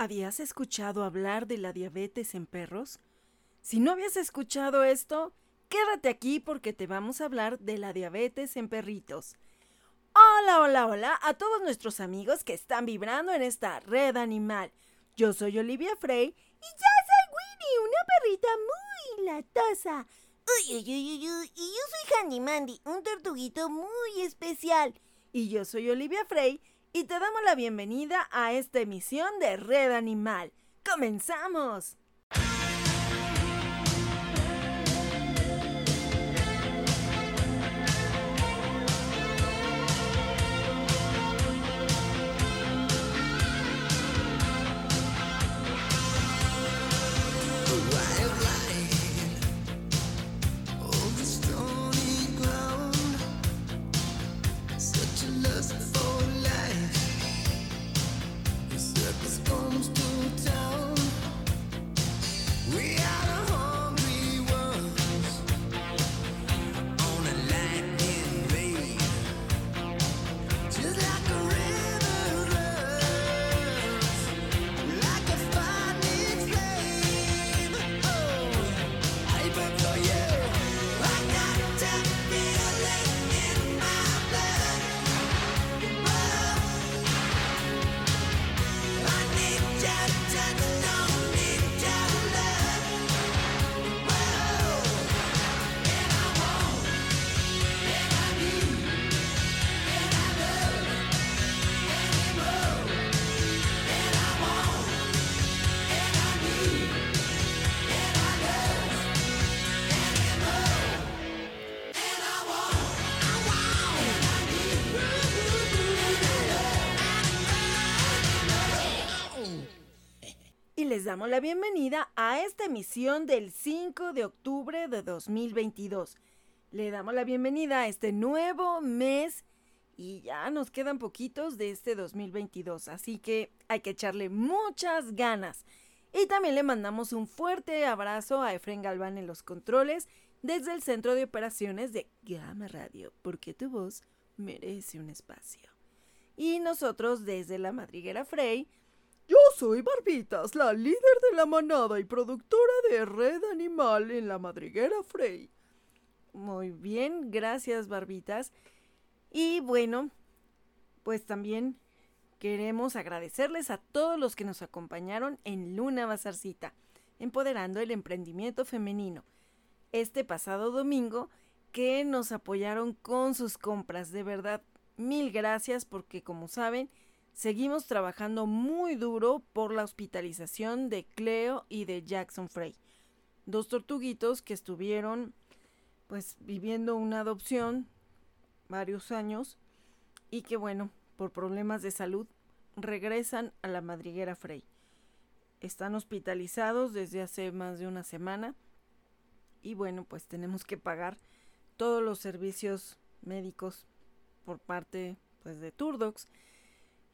¿Habías escuchado hablar de la diabetes en perros? Si no habías escuchado esto, quédate aquí porque te vamos a hablar de la diabetes en perritos. Hola, hola, hola a todos nuestros amigos que están vibrando en esta red animal. Yo soy Olivia Frey y yo soy Winnie, una perrita muy latosa. Y yo soy Handy Mandy, un tortuguito muy especial. Y yo soy Olivia Frey y te damos la bienvenida a esta emisión de Red Animal. ¡Comenzamos! Les damos la bienvenida a esta emisión del 5 de octubre de 2022. Le damos la bienvenida a este nuevo mes y ya nos quedan poquitos de este 2022, así que hay que echarle muchas ganas. Y también le mandamos un fuerte abrazo a Efren Galván en los controles desde el Centro de Operaciones de Gama Radio, porque tu voz merece un espacio. Y nosotros desde la Madriguera Frey, yo soy Barbitas, la líder de la manada y productora de Red Animal en la madriguera Frey. Muy bien, gracias Barbitas. Y bueno, pues también queremos agradecerles a todos los que nos acompañaron en Luna Bazarcita, empoderando el emprendimiento femenino. Este pasado domingo que nos apoyaron con sus compras. De verdad, mil gracias porque como saben, Seguimos trabajando muy duro por la hospitalización de Cleo y de Jackson Frey, dos tortuguitos que estuvieron pues viviendo una adopción varios años y que bueno, por problemas de salud regresan a la madriguera Frey. Están hospitalizados desde hace más de una semana y bueno, pues tenemos que pagar todos los servicios médicos por parte pues de Turdox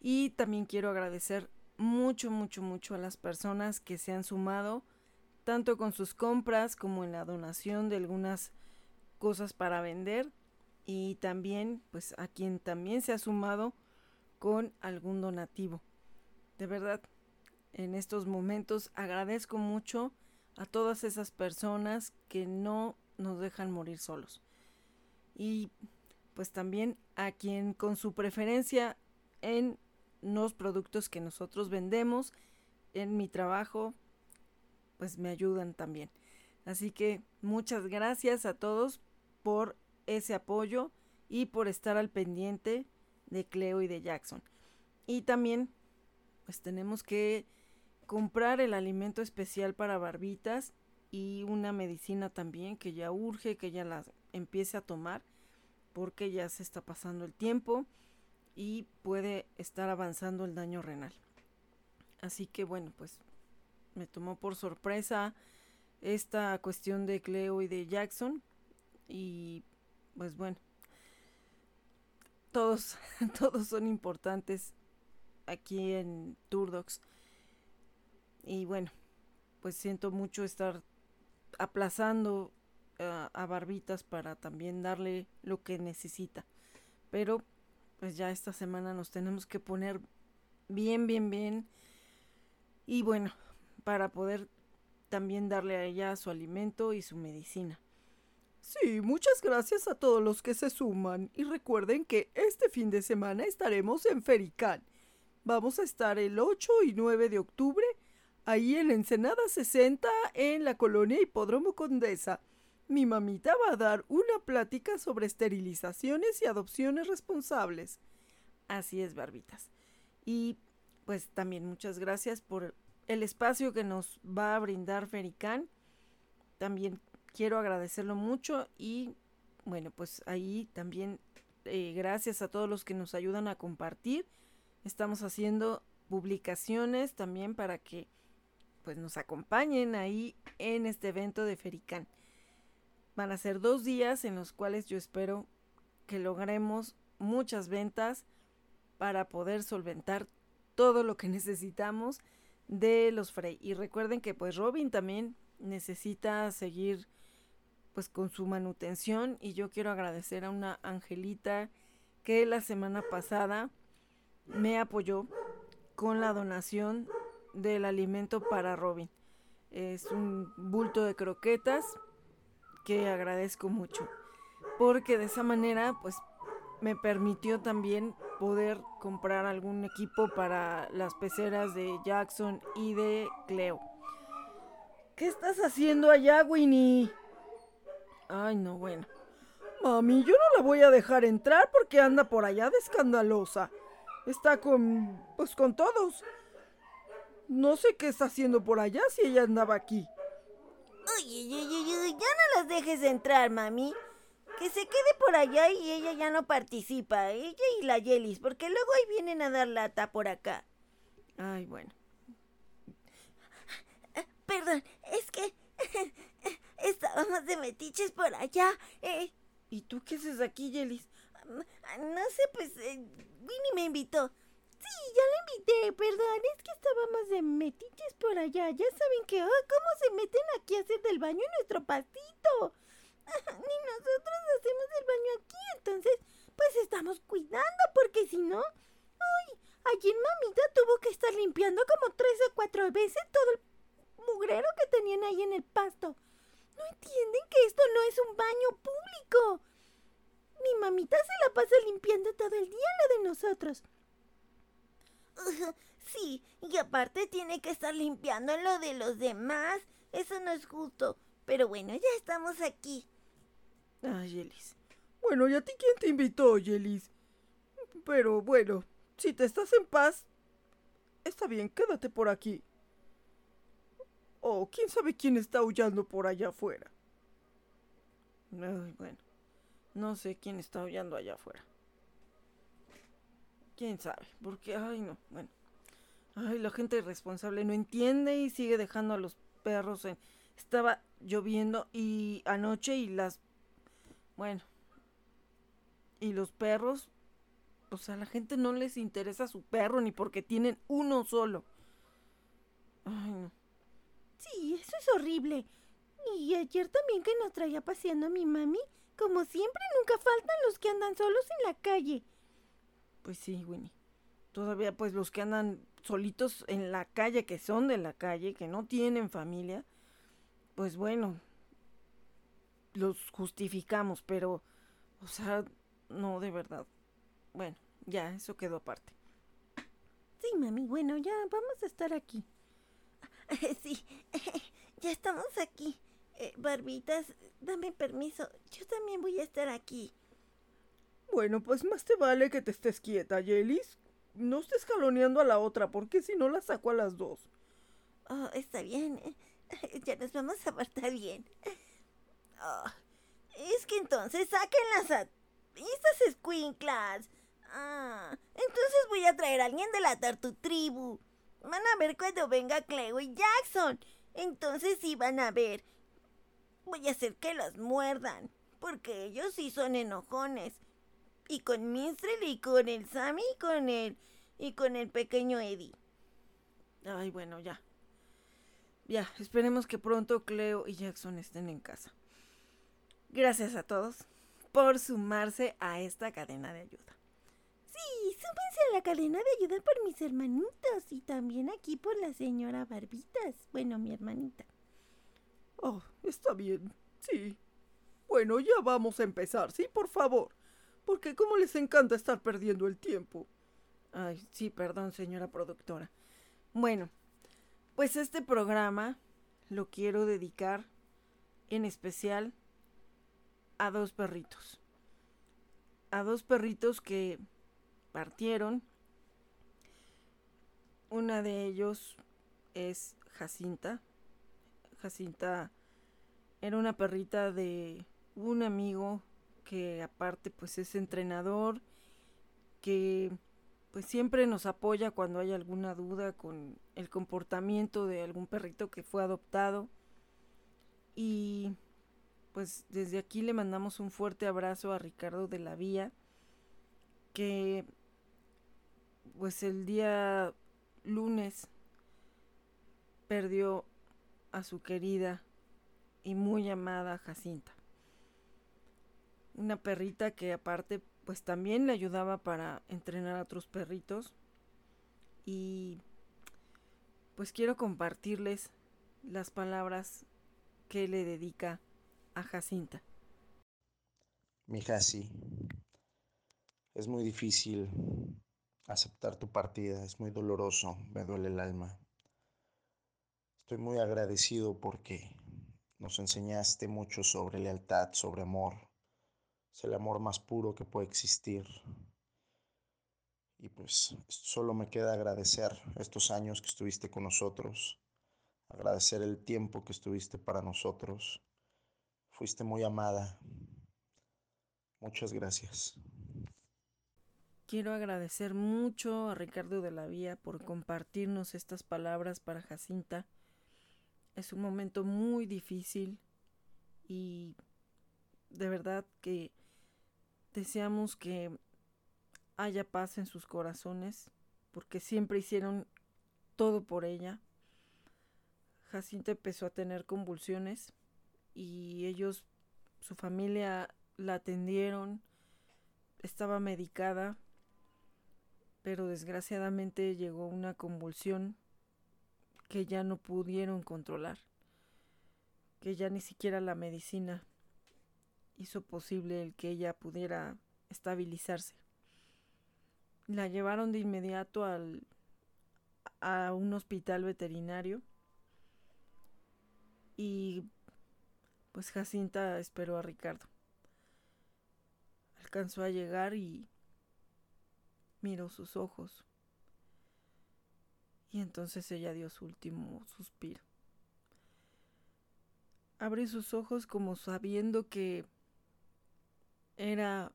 y también quiero agradecer mucho, mucho, mucho a las personas que se han sumado, tanto con sus compras como en la donación de algunas cosas para vender. Y también, pues, a quien también se ha sumado con algún donativo. De verdad, en estos momentos agradezco mucho a todas esas personas que no nos dejan morir solos. Y pues también a quien con su preferencia en los productos que nosotros vendemos en mi trabajo, pues me ayudan también. Así que muchas gracias a todos por ese apoyo y por estar al pendiente de Cleo y de Jackson. Y también, pues tenemos que comprar el alimento especial para barbitas y una medicina también que ya urge que ya la empiece a tomar porque ya se está pasando el tiempo y puede estar avanzando el daño renal. Así que bueno, pues me tomó por sorpresa esta cuestión de Cleo y de Jackson y pues bueno, todos, todos son importantes aquí en Turdox. Y bueno, pues siento mucho estar aplazando a, a Barbitas para también darle lo que necesita. Pero pues ya esta semana nos tenemos que poner bien, bien, bien Y bueno, para poder también darle a ella su alimento y su medicina. Sí, muchas gracias a todos los que se suman y recuerden que este fin de semana estaremos en Fericán. Vamos a estar el 8 y 9 de octubre ahí en Ensenada 60 en la colonia Hipódromo Condesa. Mi mamita va a dar una plática sobre esterilizaciones y adopciones responsables. Así es, Barbitas. Y pues también muchas gracias por el espacio que nos va a brindar Fericán. También quiero agradecerlo mucho y bueno, pues ahí también eh, gracias a todos los que nos ayudan a compartir. Estamos haciendo publicaciones también para que pues nos acompañen ahí en este evento de Fericán. Van a ser dos días en los cuales yo espero que logremos muchas ventas para poder solventar todo lo que necesitamos de los Frey. Y recuerden que pues Robin también necesita seguir pues con su manutención y yo quiero agradecer a una angelita que la semana pasada me apoyó con la donación del alimento para Robin. Es un bulto de croquetas que agradezco mucho porque de esa manera pues me permitió también poder comprar algún equipo para las peceras de Jackson y de Cleo. ¿Qué estás haciendo allá, Winnie? Ay, no, bueno. Mami, yo no la voy a dejar entrar porque anda por allá de escandalosa. Está con... pues con todos. No sé qué está haciendo por allá si ella andaba aquí. Uy, uy, uy, uy, ya no las dejes entrar, mami. Que se quede por allá y ella ya no participa. Ella y la Yelis, porque luego ahí vienen a dar lata por acá. Ay, bueno. Perdón, es que Estábamos de metiches por allá. Eh. ¿Y tú qué haces aquí, Yelis? No sé, pues eh, Winnie me invitó. Sí, ya la invité, perdón, es que estábamos de metiches por allá. Ya saben que, oh, ¿cómo se meten aquí a hacer del baño en nuestro pastito? Ni nosotros hacemos el baño aquí, entonces, pues estamos cuidando, porque si no, ay, ayer mamita tuvo que estar limpiando como tres o cuatro veces todo el mugrero que tenían ahí en el pasto. ¿No entienden que esto no es un baño público? Mi mamita se la pasa limpiando todo el día lo de nosotros. sí, y aparte tiene que estar limpiando lo de los demás. Eso no es justo. Pero bueno, ya estamos aquí. Ay, Yelis. Bueno, ¿y a ti quién te invitó, Yelis? Pero bueno, si te estás en paz, está bien, quédate por aquí. Oh, quién sabe quién está aullando por allá afuera. Bueno, no sé quién está aullando allá afuera. Quién sabe, porque, ay, no, bueno. Ay, la gente irresponsable no entiende y sigue dejando a los perros en... Estaba lloviendo y anoche y las... Bueno. Y los perros... O sea, a la gente no les interesa su perro ni porque tienen uno solo. Ay, no. Sí, eso es horrible. Y ayer también que nos traía paseando a mi mami, como siempre nunca faltan los que andan solos en la calle. Pues sí, Winnie. Todavía pues los que andan solitos en la calle, que son de la calle, que no tienen familia, pues bueno, los justificamos, pero, o sea, no de verdad. Bueno, ya, eso quedó aparte. Sí, mami, bueno, ya vamos a estar aquí. Sí, ya estamos aquí. Eh, barbitas, dame permiso. Yo también voy a estar aquí. Bueno, pues más te vale que te estés quieta, Yelis. No estés jaloneando a la otra, porque si no la saco a las dos. Oh, está bien. Ya nos vamos a apartar bien. Oh, es que entonces sáquenlas a estas escuinclas. Ah, entonces voy a traer a alguien de la Tartu Tribu. Van a ver cuando venga Cleo y Jackson. Entonces sí van a ver. Voy a hacer que los muerdan. Porque ellos sí son enojones. Y con Minstrel y con el Sammy y con el. y con el pequeño Eddie. Ay, bueno, ya. Ya, esperemos que pronto Cleo y Jackson estén en casa. Gracias a todos por sumarse a esta cadena de ayuda. Sí, súbense a la cadena de ayuda por mis hermanitos y también aquí por la señora Barbitas. Bueno, mi hermanita. Oh, está bien, sí. Bueno, ya vamos a empezar, ¿sí? Por favor. Porque como les encanta estar perdiendo el tiempo. Ay, sí, perdón, señora productora. Bueno, pues este programa lo quiero dedicar en especial a dos perritos. A dos perritos que partieron. Una de ellos es Jacinta. Jacinta era una perrita de un amigo que aparte pues es entrenador, que pues siempre nos apoya cuando hay alguna duda con el comportamiento de algún perrito que fue adoptado. Y pues desde aquí le mandamos un fuerte abrazo a Ricardo de la Vía, que pues el día lunes perdió a su querida y muy amada Jacinta. Una perrita que aparte pues también le ayudaba para entrenar a otros perritos. Y pues quiero compartirles las palabras que le dedica a Jacinta. Mi Jaci, es muy difícil aceptar tu partida, es muy doloroso, me duele el alma. Estoy muy agradecido porque nos enseñaste mucho sobre lealtad, sobre amor, es el amor más puro que puede existir. Y pues solo me queda agradecer estos años que estuviste con nosotros, agradecer el tiempo que estuviste para nosotros. Fuiste muy amada. Muchas gracias. Quiero agradecer mucho a Ricardo de la Vía por compartirnos estas palabras para Jacinta. Es un momento muy difícil y de verdad que Deseamos que haya paz en sus corazones, porque siempre hicieron todo por ella. Jacinta empezó a tener convulsiones y ellos, su familia la atendieron, estaba medicada, pero desgraciadamente llegó una convulsión que ya no pudieron controlar, que ya ni siquiera la medicina hizo posible el que ella pudiera estabilizarse. La llevaron de inmediato al, a un hospital veterinario y pues Jacinta esperó a Ricardo. Alcanzó a llegar y miró sus ojos. Y entonces ella dio su último suspiro. Abrió sus ojos como sabiendo que era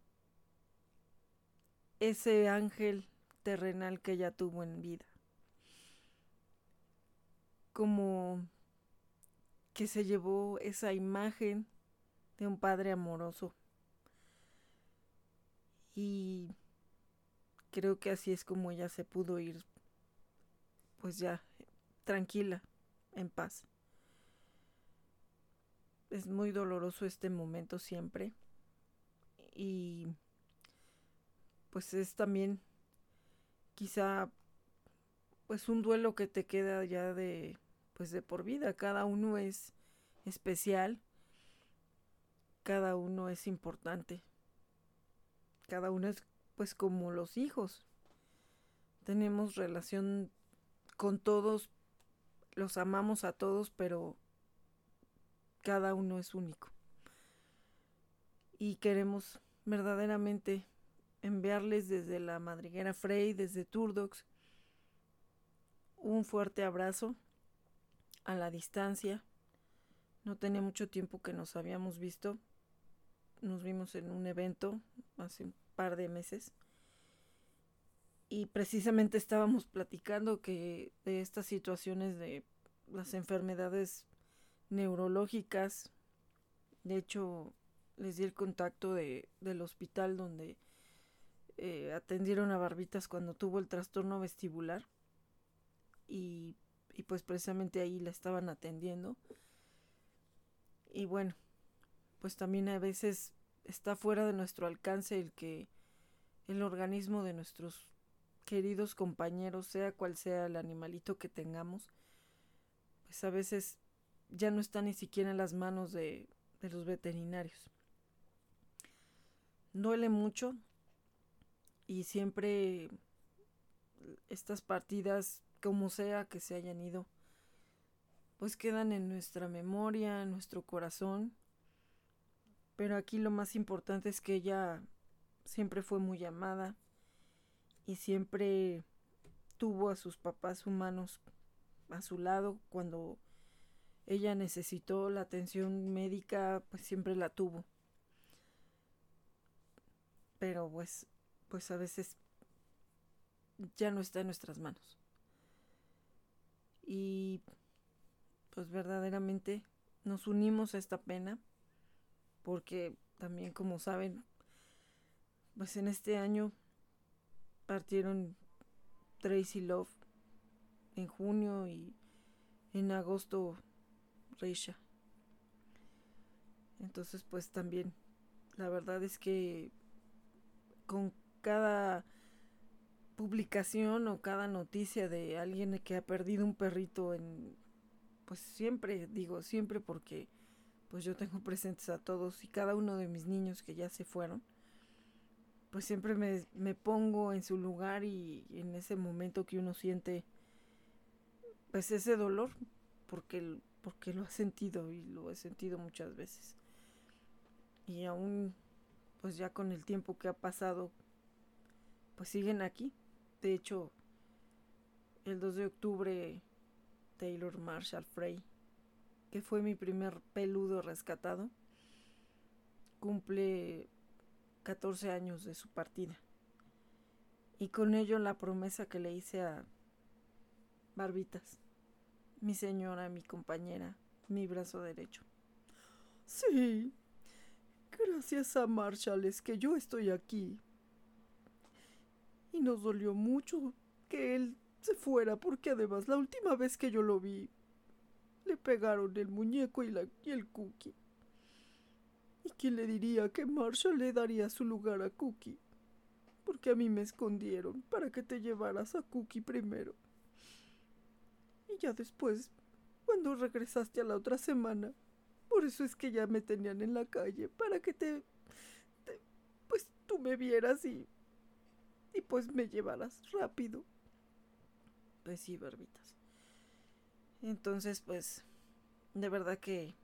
ese ángel terrenal que ella tuvo en vida. Como que se llevó esa imagen de un padre amoroso. Y creo que así es como ella se pudo ir, pues ya, tranquila, en paz. Es muy doloroso este momento siempre y pues es también quizá pues un duelo que te queda ya de pues de por vida. Cada uno es especial cada uno es importante cada uno es pues como los hijos. Tenemos relación con todos los amamos a todos pero cada uno es único y queremos verdaderamente enviarles desde la madriguera Frey, desde Turdox, un fuerte abrazo a la distancia. No tenía mucho tiempo que nos habíamos visto. Nos vimos en un evento hace un par de meses. Y precisamente estábamos platicando que de estas situaciones de las enfermedades neurológicas, de hecho, les di el contacto de, del hospital donde eh, atendieron a Barbitas cuando tuvo el trastorno vestibular y, y pues precisamente ahí la estaban atendiendo. Y bueno, pues también a veces está fuera de nuestro alcance el que el organismo de nuestros queridos compañeros, sea cual sea el animalito que tengamos, pues a veces ya no está ni siquiera en las manos de, de los veterinarios. Duele mucho y siempre estas partidas, como sea que se hayan ido, pues quedan en nuestra memoria, en nuestro corazón. Pero aquí lo más importante es que ella siempre fue muy amada y siempre tuvo a sus papás humanos a su lado cuando ella necesitó la atención médica, pues siempre la tuvo. Pero pues pues a veces ya no está en nuestras manos. Y pues verdaderamente nos unimos a esta pena porque también como saben pues en este año partieron Tracy Love en junio y en agosto Reisha. Entonces pues también la verdad es que con cada publicación o cada noticia de alguien que ha perdido un perrito en pues siempre digo siempre porque pues yo tengo presentes a todos y cada uno de mis niños que ya se fueron pues siempre me, me pongo en su lugar y en ese momento que uno siente pues ese dolor porque porque lo ha sentido y lo he sentido muchas veces. Y aún pues ya con el tiempo que ha pasado pues siguen aquí de hecho, el 2 de octubre, Taylor Marshall Frey, que fue mi primer peludo rescatado, cumple 14 años de su partida. Y con ello la promesa que le hice a Barbitas, mi señora, mi compañera, mi brazo derecho. Sí, gracias a Marshall es que yo estoy aquí y nos dolió mucho que él se fuera porque además la última vez que yo lo vi le pegaron el muñeco y, el cookie. ¿Y quién le diría que Marshall le daría su lugar a Cookie? Porque a mí me escondieron para que te llevaras a Cookie primero. Y ya después, cuando regresaste a la otra semana, por eso es que ya me tenían en la calle, para que te, te pues tú me vieras y y pues me llevarás rápido. Pues sí, barbitas. Entonces, pues, de verdad que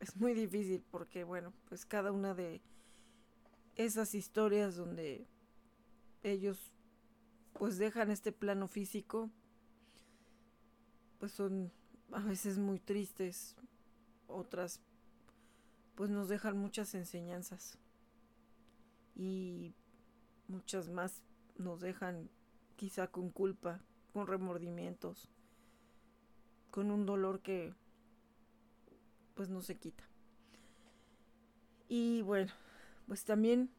es muy difícil porque, bueno, pues cada una de esas historias donde ellos pues dejan este plano físico, pues son a veces muy tristes, otras pues nos dejan muchas enseñanzas. Y muchas más nos dejan quizá con culpa, con remordimientos, con un dolor que pues no se quita. Y bueno, pues también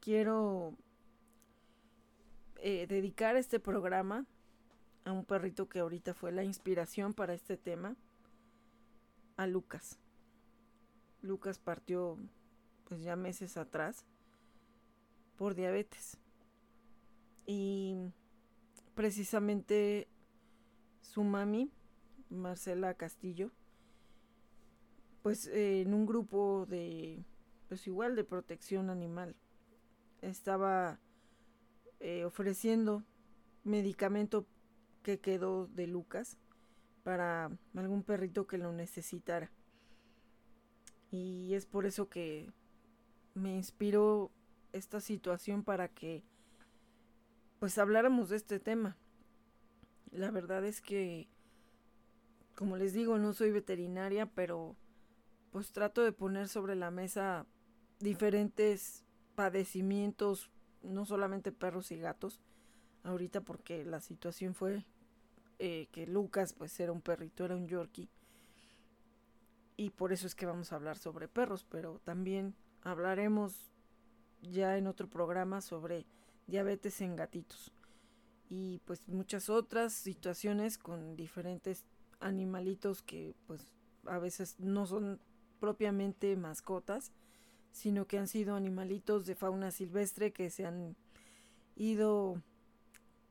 quiero eh, dedicar este programa a un perrito que ahorita fue la inspiración para este tema, a Lucas. Lucas partió pues ya meses atrás por diabetes. Y precisamente su mami, Marcela Castillo, pues en un grupo de, pues igual de protección animal, estaba eh, ofreciendo medicamento que quedó de Lucas para algún perrito que lo necesitara. Y es por eso que me inspiró esta situación para que pues habláramos de este tema. La verdad es que, como les digo, no soy veterinaria, pero pues trato de poner sobre la mesa diferentes padecimientos, no solamente perros y gatos, ahorita porque la situación fue eh, que Lucas pues era un perrito, era un Yorkie. Y por eso es que vamos a hablar sobre perros, pero también hablaremos ya en otro programa sobre diabetes en gatitos y pues muchas otras situaciones con diferentes animalitos que pues a veces no son propiamente mascotas, sino que han sido animalitos de fauna silvestre que se han ido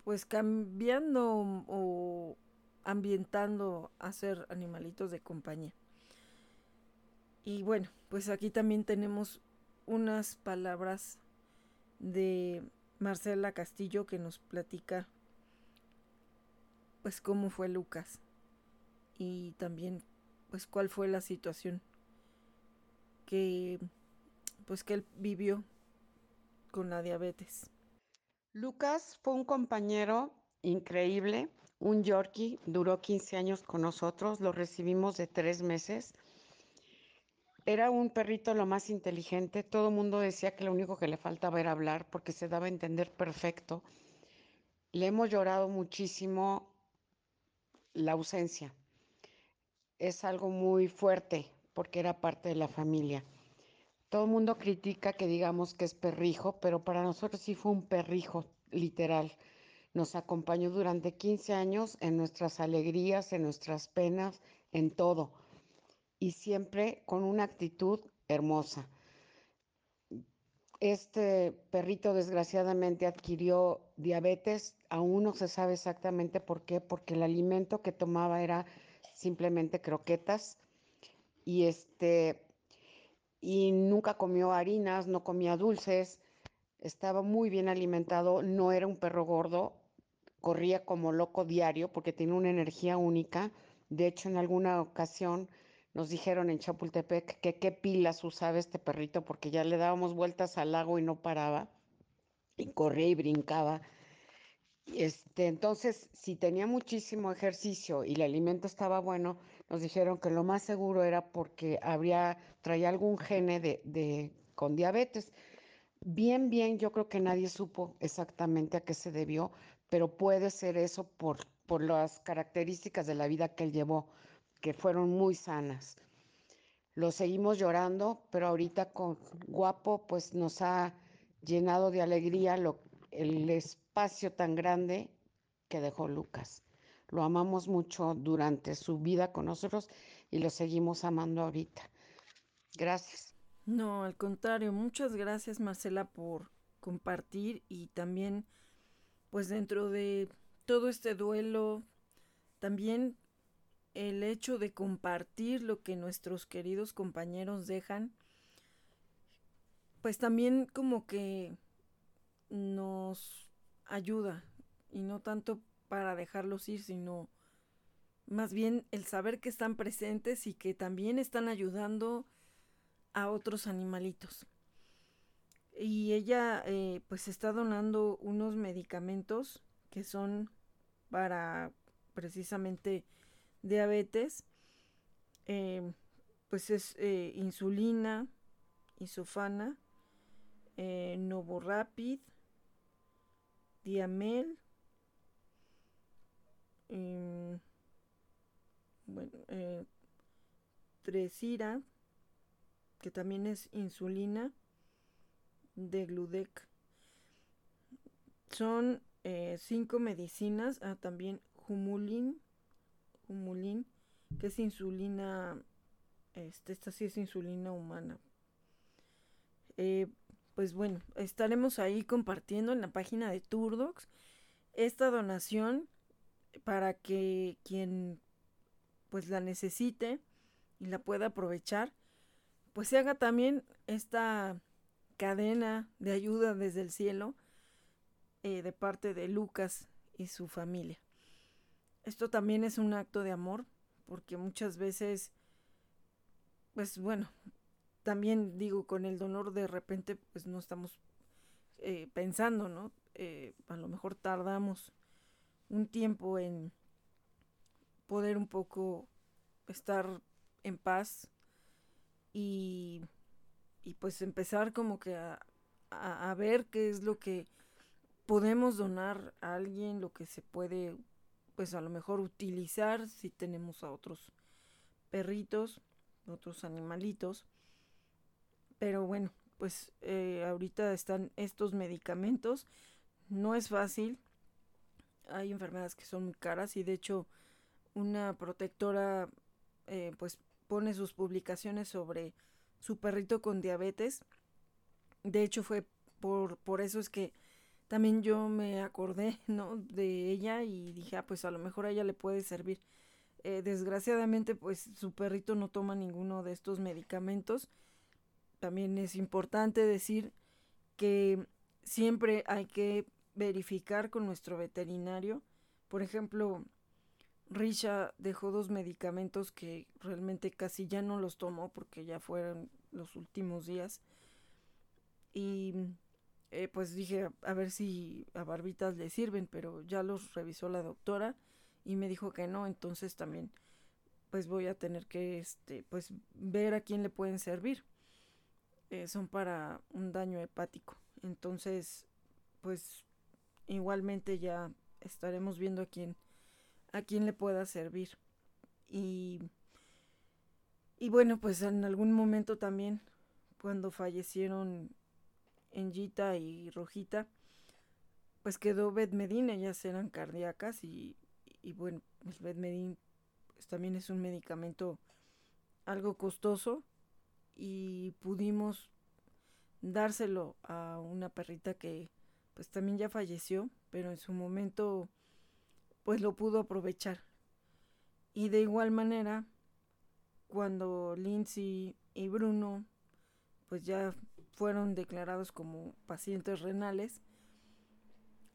pues cambiando o ambientando a ser animalitos de compañía. Y bueno, pues aquí también tenemos unas palabras de Marcela Castillo que nos platica pues cómo fue Lucas y también pues cuál fue la situación que pues que él vivió con la diabetes. Lucas fue un compañero increíble, un Yorkie, duró 15 años con nosotros, lo recibimos de tres meses. Era un perrito lo más inteligente, todo el mundo decía que lo único que le faltaba era hablar porque se daba a entender perfecto. Le hemos llorado muchísimo la ausencia. Es algo muy fuerte porque era parte de la familia. Todo el mundo critica que digamos que es perrijo, pero para nosotros sí fue un perrijo, literal. Nos acompañó durante 15 años en nuestras alegrías, en nuestras penas, en todo. Y siempre con una actitud hermosa. Este perrito desgraciadamente adquirió diabetes, aún no se sabe exactamente por qué, porque el alimento que tomaba era simplemente croquetas y este y nunca comió harinas, no comía dulces, estaba muy bien alimentado, no era un perro gordo, corría como loco diario porque tenía una energía única. De hecho, en alguna ocasión nos dijeron en Chapultepec que qué pilas usaba este perrito porque ya le dábamos vueltas al lago y no paraba y corría y brincaba. Este, entonces, si tenía muchísimo ejercicio y el alimento estaba bueno, nos dijeron que lo más seguro era porque habría, traía algún gene de, con diabetes. Bien, bien, yo creo que nadie supo exactamente a qué se debió, pero puede ser eso por, por las características de la vida que él llevó, que fueron muy sanas. Lo seguimos llorando, pero ahorita con Guapo, pues nos ha llenado de alegría el espacio tan grande que dejó Lucas. Lo amamos mucho durante su vida con nosotros y lo seguimos amando ahorita. Gracias. No, al contrario, muchas gracias Marcela por compartir y también pues dentro de todo este duelo, también el hecho de compartir lo que nuestros queridos compañeros dejan, pues también como que nos ayuda y no tanto para dejarlos ir, sino más bien el saber que están presentes y que también están ayudando a otros animalitos. Y ella eh, pues está donando unos medicamentos que son para precisamente diabetes. Eh, pues es eh, insulina, isofana, Novorapid, Diamel, eh, bueno, eh, Tresira, que también es insulina, de Gludec. Son eh, cinco medicinas, ah, también Humulin, Humulin, que es insulina, este, esta sí es insulina humana. Eh, pues bueno, estaremos ahí compartiendo en la página de Turdox esta donación para que quien pues la necesite y la pueda aprovechar, pues se haga también esta cadena de ayuda desde el cielo eh, de parte de Lucas y su familia. Esto también es un acto de amor, porque muchas veces, pues bueno, también digo, con el donor de repente pues no estamos eh, pensando, ¿no? Eh, a lo mejor tardamos un tiempo en poder un poco estar en paz y, y pues empezar como que a, a, ver qué es lo que podemos donar a alguien, lo que se puede pues a lo mejor utilizar si tenemos a otros perritos, otros animalitos pero bueno, pues eh, ahorita están estos medicamentos. No es fácil. Hay enfermedades que son muy caras y de hecho una protectora eh, pues pone sus publicaciones sobre su perrito con diabetes. De hecho fue por, por eso es que también yo me acordé, ¿no? De ella y dije, ah, pues a lo mejor a ella le puede servir. Eh, desgraciadamente, pues su perrito no toma ninguno de estos medicamentos. También es importante decir que siempre hay que verificar con nuestro veterinario. Por ejemplo, Risha dejó dos medicamentos que realmente casi ya no los tomó porque ya fueron los últimos días. Y eh, pues dije a ver si a Barbitas le sirven, pero ya los revisó la doctora y me dijo que no, entonces también pues voy a tener que este pues ver a quién le pueden servir. Eh, son para un daño hepático. Entonces, pues igualmente ya estaremos viendo a quién a quién le pueda servir. Y y bueno, pues en algún momento también cuando fallecieron Engita y Rojita, pues quedó Bedmedin, ellas eran cardíacas y, y bueno, pues pues también es un medicamento algo costoso y pudimos dárselo a una perrita que pues también ya falleció, pero en su momento pues lo pudo aprovechar. Y de igual manera, cuando Lindsay y Bruno pues ya fueron declarados como pacientes renales,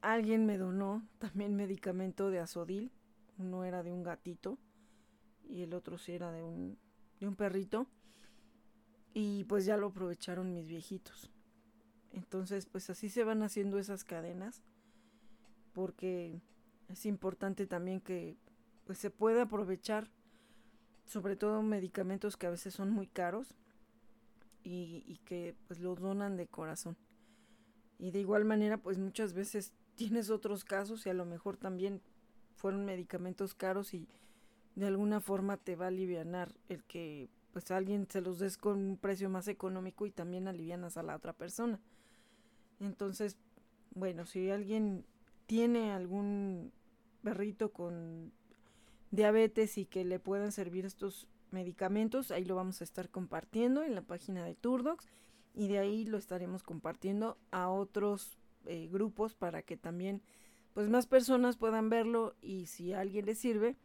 alguien me donó también medicamento de azodil, uno era de un gatito y el otro sí era de un, de un perrito y pues ya lo aprovecharon mis viejitos. Entonces, pues así se van haciendo esas cadenas, porque es importante también que pues se pueda aprovechar, sobre todo medicamentos que a veces son muy caros y, y que pues los donan de corazón. Y de igual manera, pues muchas veces tienes otros casos y a lo mejor también fueron medicamentos caros y de alguna forma te va a aliviar el que pues a alguien se los des con un precio más económico y también alivianas a la otra persona. Entonces, bueno, si alguien tiene algún perrito con diabetes y que le puedan servir estos medicamentos, ahí lo vamos a estar compartiendo en la página de Turdox y de ahí lo estaremos compartiendo a otros eh, grupos para que también pues más personas puedan verlo y si a alguien le sirve,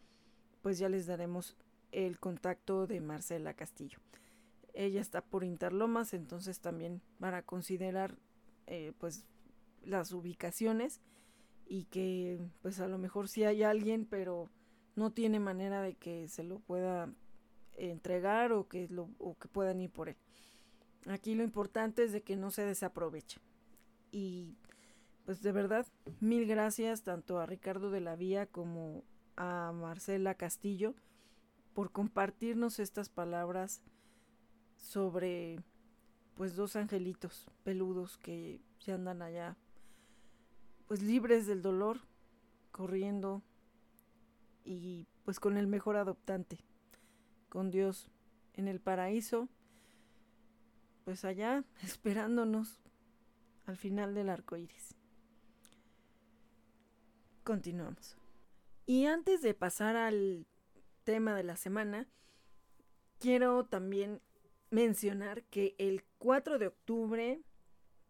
pues ya les daremos el contacto de Marcela Castillo. Ella está por Interlomas, entonces también para considerar eh, pues las ubicaciones y que pues a lo mejor sí hay alguien, pero no tiene manera de que se lo pueda entregar o que, lo, o que puedan ir por él. Aquí lo importante es de que no se desaproveche. Y pues de verdad, mil gracias tanto a Ricardo de la Vía como a Marcela Castillo por compartirnos estas palabras sobre pues dos angelitos peludos que ya andan allá pues libres del dolor, corriendo y pues con el mejor adoptante, con Dios en el paraíso, pues allá esperándonos al final del arco iris. Continuamos. Y antes de pasar al tema de la semana, quiero también mencionar que el 4 de octubre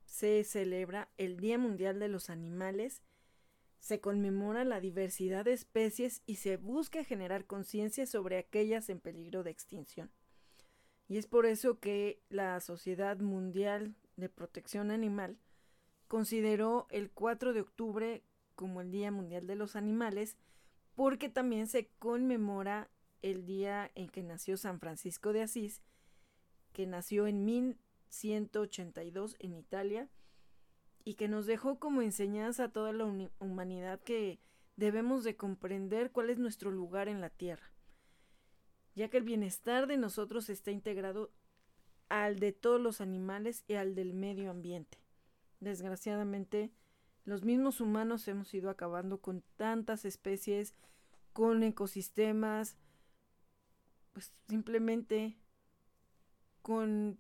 se celebra el Día Mundial de los Animales, se conmemora la diversidad de especies y se busca generar conciencia sobre aquellas en peligro de extinción. Y es por eso que la Sociedad Mundial de Protección Animal consideró el 4 de octubre como el Día Mundial de los Animales porque también se conmemora el día en que nació San Francisco de Asís, que nació en 1182 en Italia y que nos dejó como enseñanza a toda la humanidad que debemos de comprender cuál es nuestro lugar en la tierra, ya que el bienestar de nosotros está integrado al de todos los animales y al del medio ambiente. Desgraciadamente, los mismos humanos hemos ido acabando con tantas especies, con ecosistemas, pues simplemente con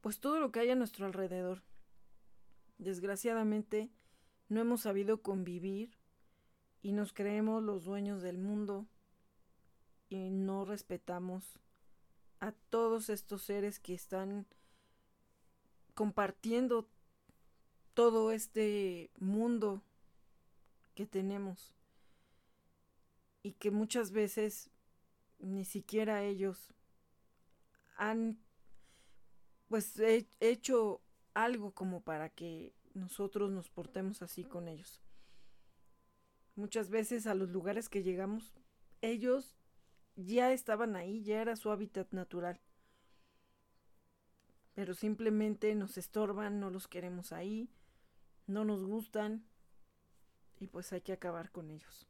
pues todo lo que hay a nuestro alrededor. Desgraciadamente no hemos sabido convivir y nos creemos los dueños del mundo y no respetamos a todos estos seres que están compartiendo todo este mundo que tenemos y que muchas veces ni siquiera ellos han pues hecho algo como para que nosotros nos portemos así con ellos. Muchas veces a los lugares que llegamos, ellos ya estaban ahí, ya era su hábitat natural. Pero simplemente nos estorban, no los queremos ahí, no nos gustan y pues hay que acabar con ellos.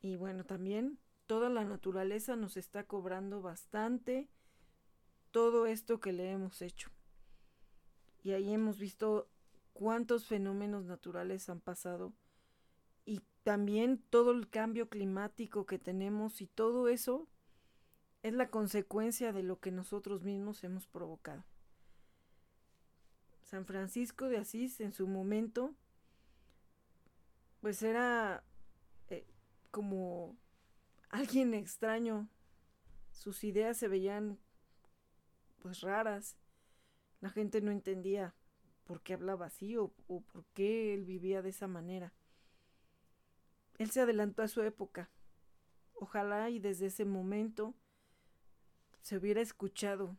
Y bueno, también toda la naturaleza nos está cobrando bastante todo esto que le hemos hecho. Y ahí hemos visto cuántos fenómenos naturales han pasado y también todo el cambio climático que tenemos y todo eso es la consecuencia de lo que nosotros mismos hemos provocado. San Francisco de Asís en su momento pues era eh, como alguien extraño. Sus ideas se veían pues raras. La gente no entendía por qué hablaba así o, por qué él vivía de esa manera. Él se adelantó a su época. Ojalá y desde ese momento se hubiera escuchado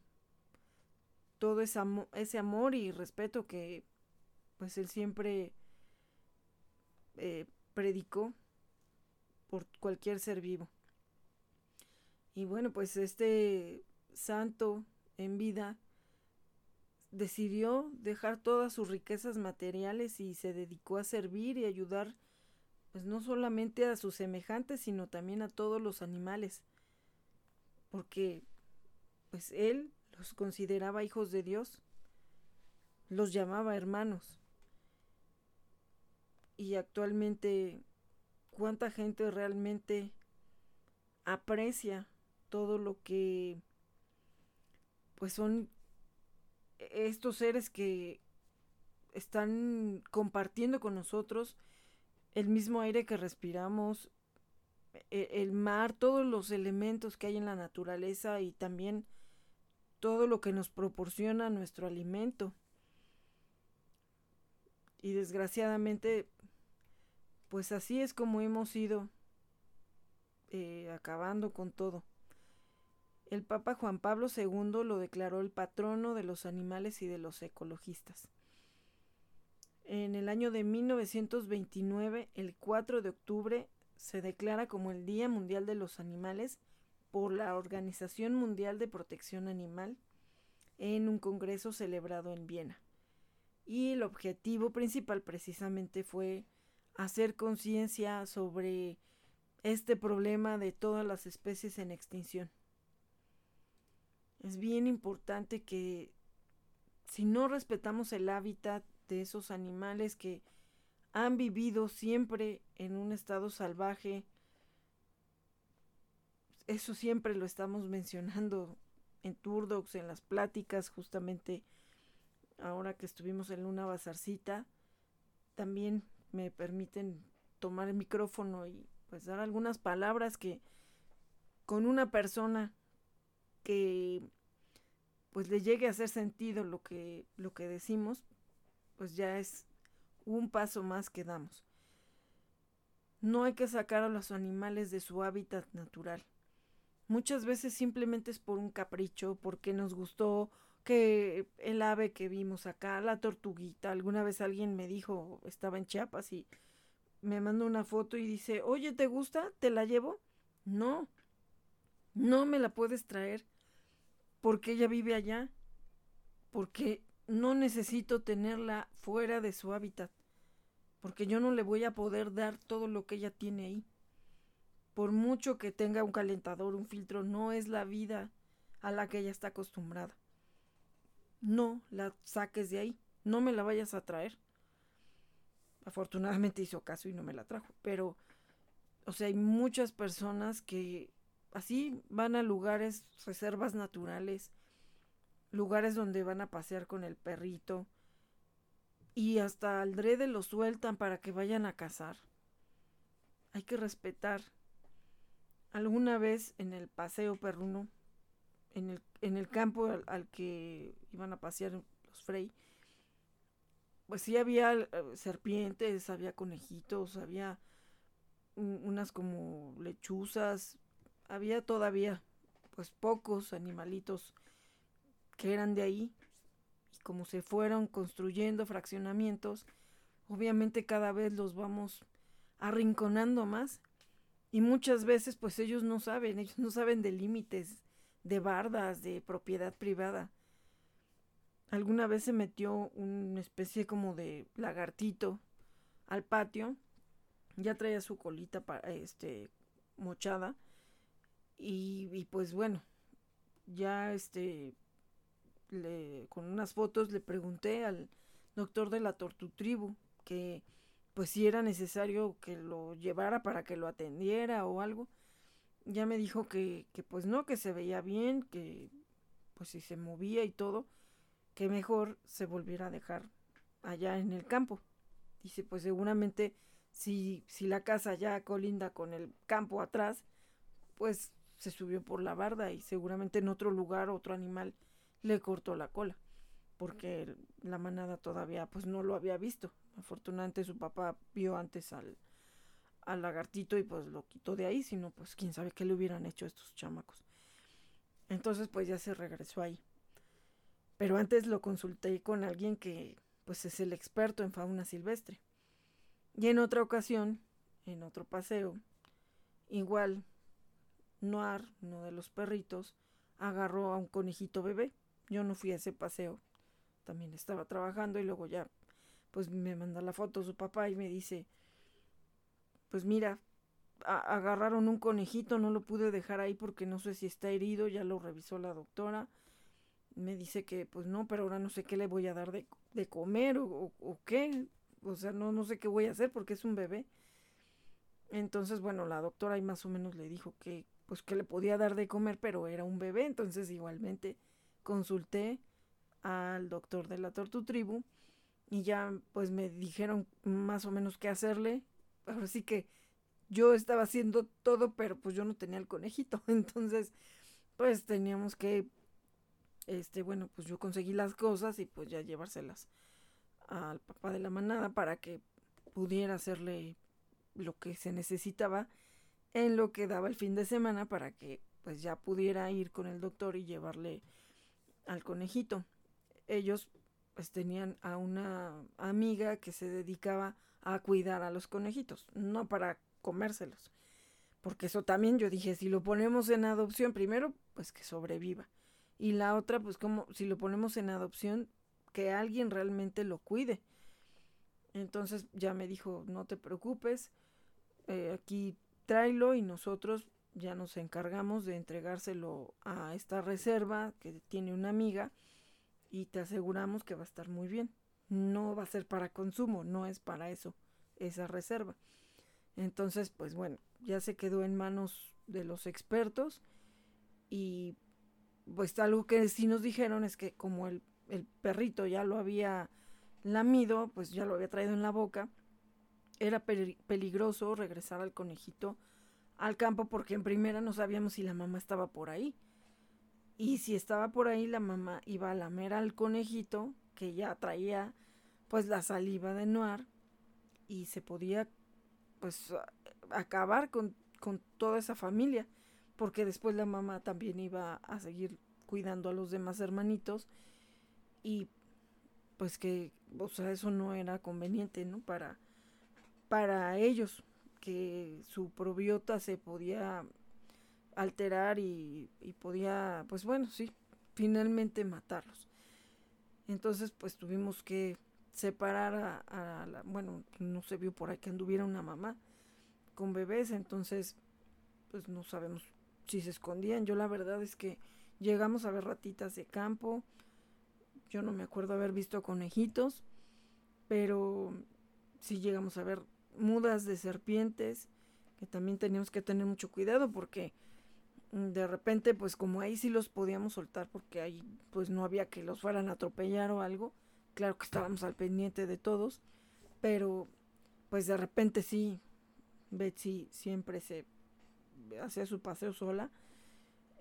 todo ese, ese amor y respeto que pues él siempre eh, predicó por cualquier ser vivo. Y bueno, pues este santo en vida decidió dejar todas sus riquezas materiales y se dedicó a servir y ayudar pues no solamente a sus semejantes, sino también a todos los animales, porque pues él los consideraba hijos de Dios, los llamaba hermanos. Y actualmente, ¿cuánta gente realmente aprecia todo lo que pues son estos seres que están compartiendo con nosotros el mismo aire que respiramos, e, el mar, todos los elementos que hay en la naturaleza y también todo lo que nos proporciona nuestro alimento. Y desgraciadamente, pues así es como hemos ido eh, acabando con todo. El Papa Juan Pablo II lo declaró el patrono de los animales y de los ecologistas. En el año de 1929, el 4 de octubre, se declara como el Día Mundial de los Animales por la Organización Mundial de Protección Animal en un congreso celebrado en Viena. Y el objetivo principal precisamente fue hacer conciencia sobre este problema de todas las especies en extinción. Es bien importante que si no respetamos el hábitat de esos animales que han vivido siempre en un estado salvaje, eso siempre lo estamos mencionando en Turdox, en las pláticas, justamente ahora que estuvimos en una bazarcita, también me permiten tomar el micrófono y pues dar algunas palabras que con una persona que pues le llegue a hacer sentido lo que lo que decimos, pues ya es un paso más que damos. No hay que sacar a los animales de su hábitat natural. Muchas veces simplemente es por un capricho, porque nos gustó que el ave que vimos acá, la tortuguita, alguna vez alguien me dijo, estaba en Chiapas y me mandó una foto y dice, oye, ¿te gusta? ¿Te la llevo? No, no me la puedes traer porque ella vive allá, porque no necesito tenerla fuera de su hábitat, porque yo no le voy a poder dar todo lo que ella tiene ahí por mucho que tenga un calentador, un filtro, no es la vida a la que ella está acostumbrada. No la saques de ahí, no me la vayas a traer. Afortunadamente hizo caso y no me la trajo, pero, o sea, hay muchas personas que así van a lugares, reservas naturales, lugares donde van a pasear con el perrito y hasta al drede lo sueltan para que vayan a cazar. Hay que respetar Alguna vez en el paseo perruno en el, en el campo al, que iban a pasear los Frey, pues sí había eh, serpientes, había conejitos, había unas como lechuzas, había todavía pues pocos animalitos que eran de ahí. Y como se fueron construyendo fraccionamientos, obviamente cada vez los vamos arrinconando más. Y muchas veces pues ellos no saben, ellos no saben de límites, de bardas, de propiedad privada. Alguna vez se metió una especie como de lagartito al patio, ya traía su colita para, este mochada y, y pues bueno, ya este le, con unas fotos le pregunté al doctor de la tortutribu que pues si era necesario que lo llevara para que lo atendiera o algo. Ya me dijo que, que pues no, que se veía bien, que pues si se movía y todo, que mejor se volviera a dejar allá en el campo. Dice, pues seguramente si, si la casa ya colinda con el campo atrás, pues se subió por la barda y seguramente en otro lugar otro animal le cortó la cola, porque la manada todavía pues no lo había visto. Afortunadamente su papá vio antes al, al lagartito y pues lo quitó de ahí, sino pues quién sabe qué le hubieran hecho estos chamacos. Entonces pues ya se regresó ahí. Pero antes lo consulté con alguien que pues es el experto en fauna silvestre. Y en otra ocasión, en otro paseo, igual Noir, uno de los perritos, agarró a un conejito bebé. Yo no fui a ese paseo. También estaba trabajando y luego ya pues me manda la foto su papá y me dice, pues mira, agarraron un conejito, no lo pude dejar ahí porque no sé si está herido, ya lo revisó la doctora. Me dice que pues no, pero ahora no sé qué le voy a dar de, de comer o, o, qué. O sea, no, no sé qué voy a hacer porque es un bebé. Entonces, bueno, la doctora ahí más o menos le dijo que pues que le podía dar de comer, pero era un bebé. Entonces igualmente consulté al doctor de la Tortutribu y ya pues me dijeron más o menos qué hacerle. Ahora sí que yo estaba haciendo todo, pero pues yo no tenía el conejito. Entonces, pues teníamos que, este, bueno, pues yo conseguí las cosas y pues ya llevárselas al papá de la manada para que pudiera hacerle lo que se necesitaba en lo que daba el fin de semana para que pues ya pudiera ir con el doctor y llevarle al conejito. Ellos pues tenían a una amiga que se dedicaba a cuidar a los conejitos, no para comérselos. Porque eso también yo dije, si lo ponemos en adopción, primero, pues que sobreviva. Y la otra, pues como si lo ponemos en adopción, que alguien realmente lo cuide. Entonces ya me dijo, no te preocupes, eh, aquí tráelo y nosotros ya nos encargamos de entregárselo a esta reserva que tiene una amiga y te aseguramos que va a estar muy bien. No va a ser para consumo, no es para eso esa reserva. Entonces, pues bueno, ya se quedó en manos de los expertos y pues algo que sí nos dijeron es que como el, el perrito ya lo había lamido, pues ya lo había traído en la boca, era peligroso regresar al conejito al campo porque en primera no sabíamos si la mamá estaba por ahí. Y si estaba por ahí, la mamá iba a lamer al conejito, que ya traía pues la saliva de Noir, y se podía pues acabar con, con toda esa familia, porque después la mamá también iba a seguir cuidando a los demás hermanitos, y pues que, o sea, eso no era conveniente, ¿no? Para, para ellos, que su probiota se podía alterar y, podía, pues bueno, sí, finalmente matarlos. Entonces, pues tuvimos que separar a, la, bueno, no se vio por ahí que anduviera una mamá con bebés, entonces, pues no sabemos si se escondían. Yo la verdad es que llegamos a ver ratitas de campo, yo no me acuerdo haber visto conejitos, pero sí llegamos a ver mudas de serpientes, que también teníamos que tener mucho cuidado porque Mm, de repente pues como ahí sí los podíamos soltar porque ahí pues no había que los fueran a atropellar o algo claro que estábamos al pendiente de todos pero pues de repente sí Betsy siempre se hacía su paseo sola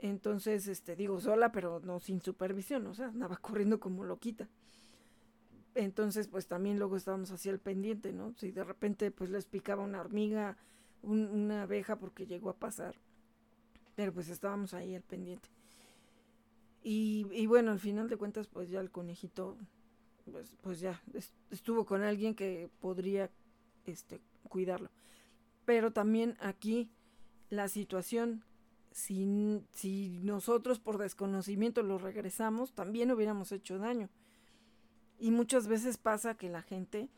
Entonces, este, digo sola, pero no sin supervisión, o sea, andaba corriendo como loquita. Entonces, pues también luego estábamos así al pendiente, ¿no? Si de repente pues les picaba una hormiga, una abeja porque llegó a pasar. Pero pues estábamos ahí al pendiente. Y, y, bueno, al final de cuentas, pues ya el conejito, pues, pues ya estuvo con alguien que podría este, cuidarlo. Pero también aquí la situación, si, si nosotros por desconocimiento lo regresamos, también hubiéramos hecho daño. Y muchas veces pasa que la gente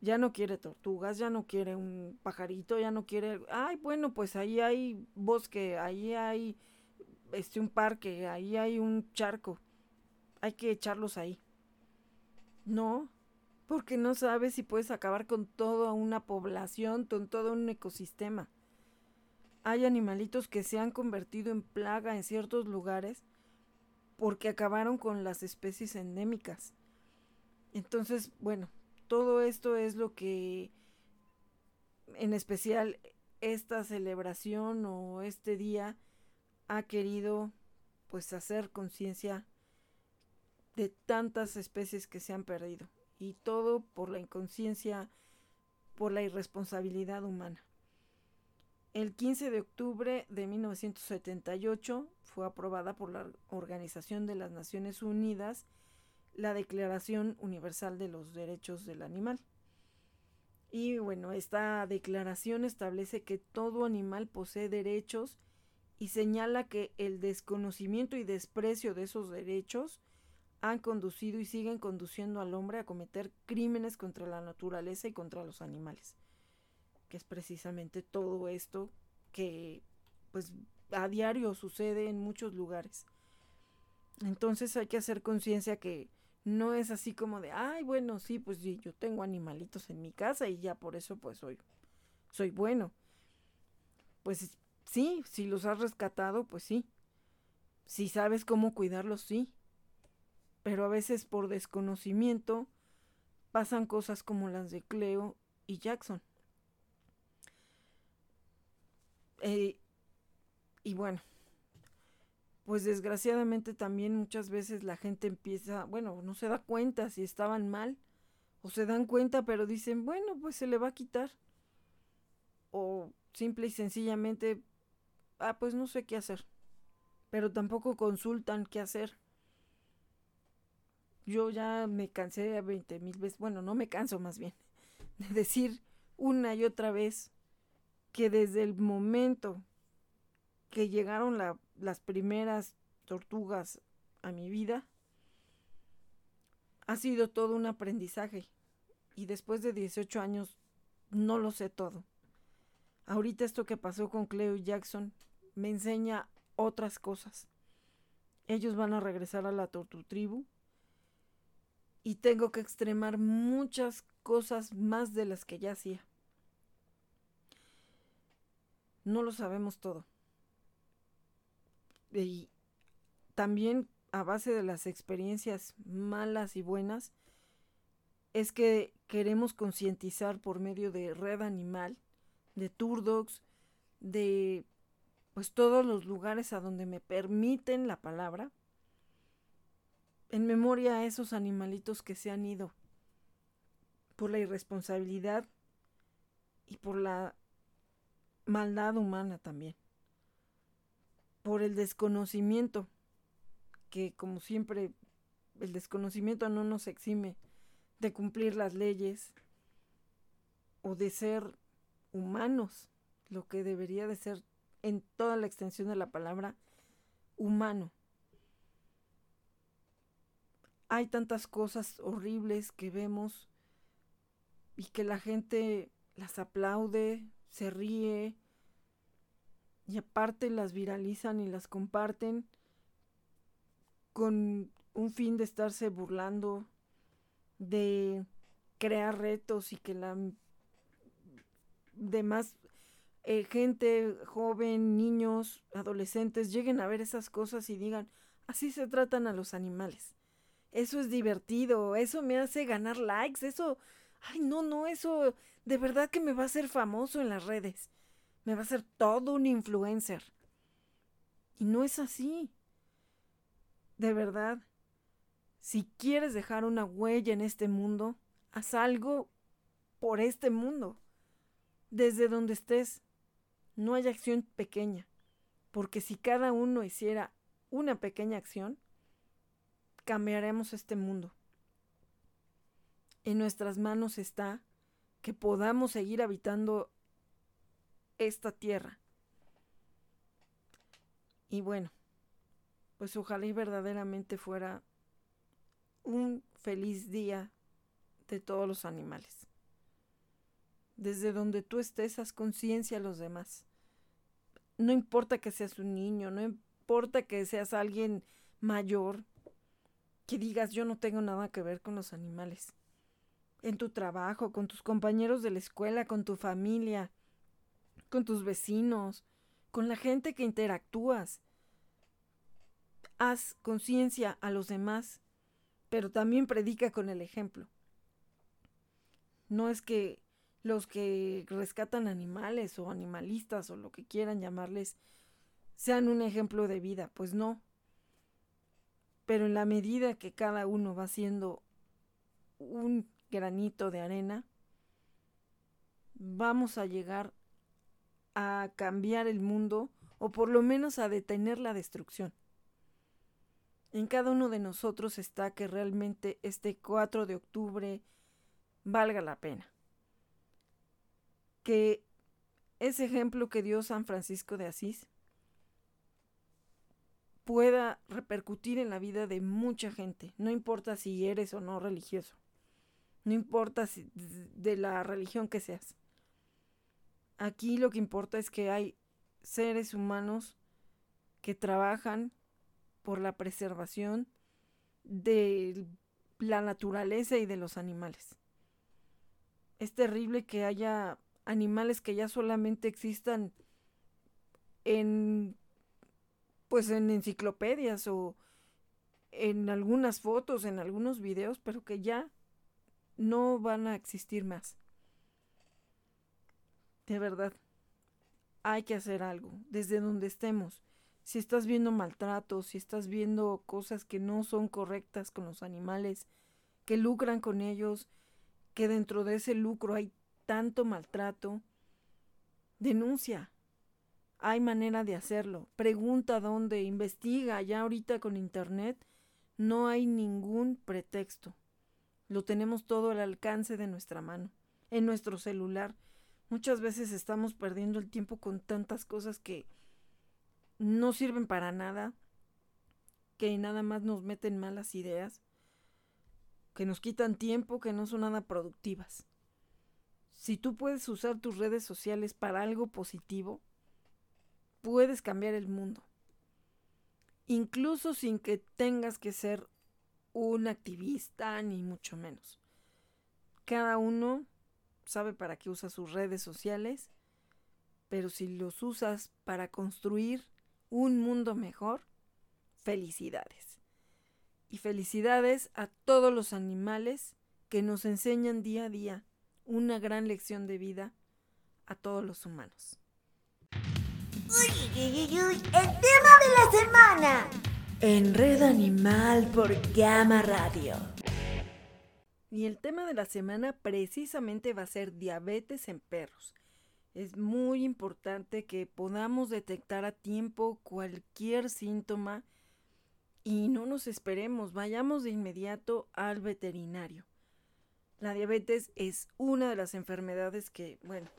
ya no quiere tortugas, ya no quiere un pajarito, ya no quiere, ay, bueno, pues ahí hay bosque, ahí hay este un parque, ahí hay un charco. Hay que echarlos ahí. No, porque no sabes si puedes acabar con toda una población, con todo un ecosistema. Hay animalitos que se han convertido en plaga en ciertos lugares porque acabaron con las especies endémicas. Entonces, bueno, todo esto es lo que en especial esta celebración o este día ha querido pues hacer conciencia de tantas especies que se han perdido y todo por la inconsciencia, por la irresponsabilidad humana. El 15 de octubre de 1978 fue aprobada por la Organización de las Naciones Unidas la Declaración Universal de los Derechos del Animal. Y bueno, esta declaración establece que todo animal posee derechos y señala que el desconocimiento y desprecio de esos derechos han conducido y siguen conduciendo al hombre a cometer crímenes contra la naturaleza y contra los animales. Que es precisamente todo esto que pues a diario sucede en muchos lugares. Entonces hay que hacer conciencia que no es así como de, ay, bueno, sí, pues sí, yo tengo animalitos en mi casa y ya por eso pues soy, soy bueno. Pues sí, si los has rescatado, pues sí. Si sabes cómo cuidarlos, sí pero a veces por desconocimiento pasan cosas como las de Cleo y Jackson. Eh, y bueno, pues desgraciadamente también muchas veces la gente empieza, bueno, no se da cuenta si estaban mal, o se dan cuenta pero dicen, bueno, pues se le va a quitar. O simple y sencillamente, ah, pues no sé qué hacer. Pero tampoco consultan qué hacer yo ya me cansé a 20 mil veces, bueno, no me canso más bien, de decir una y otra vez que desde el momento que llegaron las primeras tortugas a mi vida, ha sido todo un aprendizaje. Y después de 18 años, no lo sé todo. Ahorita esto que pasó con Cleo y Jackson me enseña otras cosas. Ellos van a regresar a la tortu tribu y tengo que extremar muchas cosas más de las que ya hacía. No lo sabemos todo. Y también a base de las experiencias malas y buenas, es que queremos concientizar por medio de Red Animal, de Turdocs, de pues todos los lugares a donde me permiten la palabra, en memoria a esos animalitos que se han ido por la irresponsabilidad y por la maldad humana también, por el desconocimiento, que como siempre el desconocimiento no nos exime de cumplir las leyes o de ser humanos, lo que debería de ser en toda la extensión de la palabra humano. Hay tantas cosas horribles que vemos y que la gente las aplaude, se ríe y aparte las viralizan y las comparten con un fin de estarse burlando, de crear retos y que la demás eh, gente joven, niños, adolescentes lleguen a ver esas cosas y digan, así se tratan a los animales. Eso es divertido, eso me hace ganar likes, eso, ay, no, no, eso de verdad que me va a hacer famoso en las redes, me va a hacer todo un influencer. Y no es así. De verdad, si quieres dejar una huella en este mundo, haz algo por este mundo. Desde donde estés, no hay acción pequeña, porque si cada uno hiciera una pequeña acción, cambiaremos este mundo. En nuestras manos está que podamos seguir habitando esta tierra. Y bueno, pues ojalá y verdaderamente fuera un feliz día de todos los animales. Desde donde tú estés, haz conciencia a los demás. No importa que seas un niño, no importa que seas alguien mayor, que digas yo no tengo nada que ver con los animales. En tu trabajo, con tus compañeros de la escuela, con tu familia, con tus vecinos, con la gente que interactúas. Haz conciencia a los demás, pero también predica con el ejemplo. No es que los que rescatan animales o animalistas o lo que quieran llamarles sean un ejemplo de vida, pues no. Pero en la medida que cada uno va siendo un granito de arena, vamos a llegar a cambiar el mundo o por lo menos a detener la destrucción. En cada uno de nosotros está que realmente este 4 de octubre valga la pena. Que ese ejemplo que dio San Francisco de Asís pueda repercutir en la vida de mucha gente, no importa si eres o no religioso, no importa si, de la religión que seas. Aquí lo que importa es que hay seres humanos que trabajan por la preservación de la naturaleza y de los animales. Es terrible que haya animales que ya solamente existan en pues en enciclopedias o en algunas fotos, en algunos videos, pero que ya no van a existir más de verdad, hay que hacer algo, desde donde estemos. Si estás viendo maltrato, si estás viendo cosas que no son correctas con los animales, que lucran con ellos, que dentro de ese lucro hay tanto maltrato, denuncia. Hay manera de hacerlo. Pregunta dónde, investiga. Ya ahorita con internet no hay ningún pretexto. Lo tenemos todo al alcance de nuestra mano, en nuestro celular. Muchas veces estamos perdiendo el tiempo con tantas cosas que no sirven para nada, que nada más nos meten malas ideas, que nos quitan tiempo, que no son nada productivas. Si tú puedes usar tus redes sociales para algo positivo, puedes cambiar el mundo. Incluso sin que tengas que ser un activista, ni mucho menos. Cada uno sabe para qué usa sus redes sociales, pero si los usas para construir un mundo mejor, felicidades. Y felicidades a todos los animales que nos enseñan día a día una gran lección de vida a todos los humanos. Uy, uy, uy, el tema de la semana. En Red Animal por Gama Radio. Y el tema de la semana precisamente va a ser diabetes en perros. Es muy importante que podamos detectar a tiempo cualquier síntoma y no nos esperemos, vayamos de inmediato al veterinario. La diabetes es una de las enfermedades que, bueno,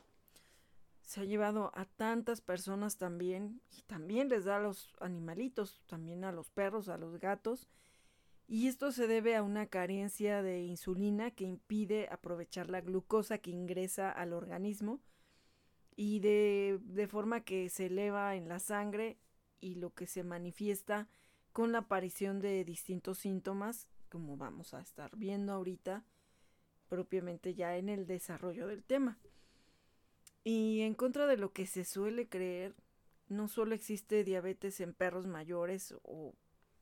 se ha llevado a tantas personas también y también les da a los animalitos, también a los perros, a los gatos y esto se debe a una carencia de insulina que impide aprovechar la glucosa que ingresa al organismo y de, de, forma que se eleva en la sangre y lo que se manifiesta con la aparición de distintos síntomas, como vamos a estar viendo ahorita, propiamente ya en el desarrollo del tema. Y en contra de lo que se suele creer, no solo existe diabetes en perros mayores o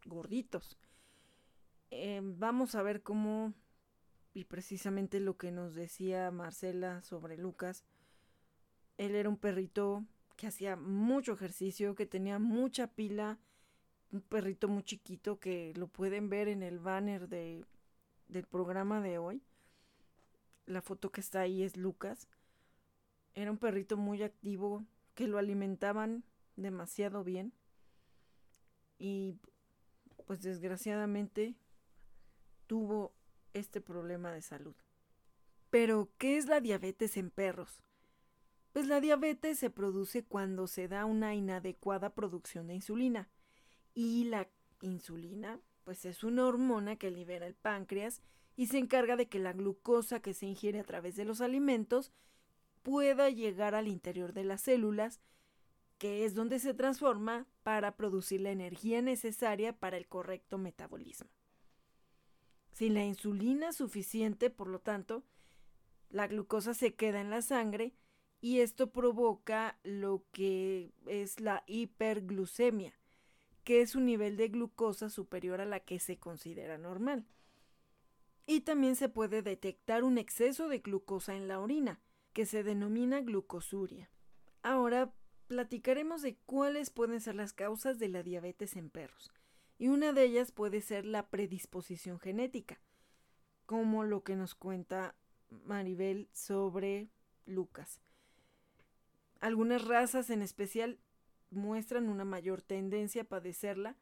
gorditos, eh, vamos a ver cómo, y precisamente lo que nos decía Marcela sobre Lucas, él era un perrito que hacía mucho ejercicio, que tenía mucha pila, un perrito muy chiquito que lo pueden ver en el banner de, del programa de hoy. La foto que está ahí es Lucas. Era un perrito muy activo, que lo alimentaban demasiado bien. Y pues desgraciadamente tuvo este problema de salud. Pero, ¿qué es la diabetes en perros? Pues la diabetes se produce cuando se da una inadecuada producción de insulina. Y la insulina, pues es una hormona que libera el páncreas y se encarga de que la glucosa que se ingiere a través de los alimentos pueda llegar al interior de las células, que es donde se transforma para producir la energía necesaria para el correcto metabolismo. Sin la insulina suficiente, por lo tanto, la glucosa se queda en la sangre y esto provoca lo que es la hiperglucemia, que es un nivel de glucosa superior a la que se considera normal. Y también se puede detectar un exceso de glucosa en la orina, que se denomina glucosuria. Ahora platicaremos de cuáles pueden ser las causas de la diabetes en perros y una de ellas puede ser la predisposición genética, como lo que nos cuenta Maribel sobre Lucas. Algunas razas en especial muestran una mayor tendencia a padecerla,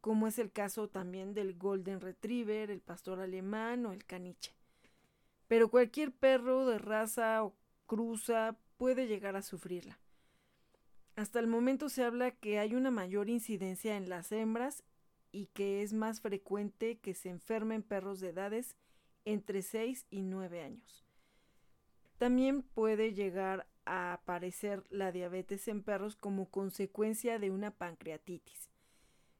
como es el caso también del Golden Retriever, el pastor alemán o el caniche. Pero cualquier perro de raza o cruza puede llegar a sufrirla. Hasta el momento se habla que hay una mayor incidencia en las hembras y que es más frecuente que se enfermen perros de edades entre 6 y 9 años. También puede llegar a aparecer la diabetes en perros como consecuencia de una pancreatitis.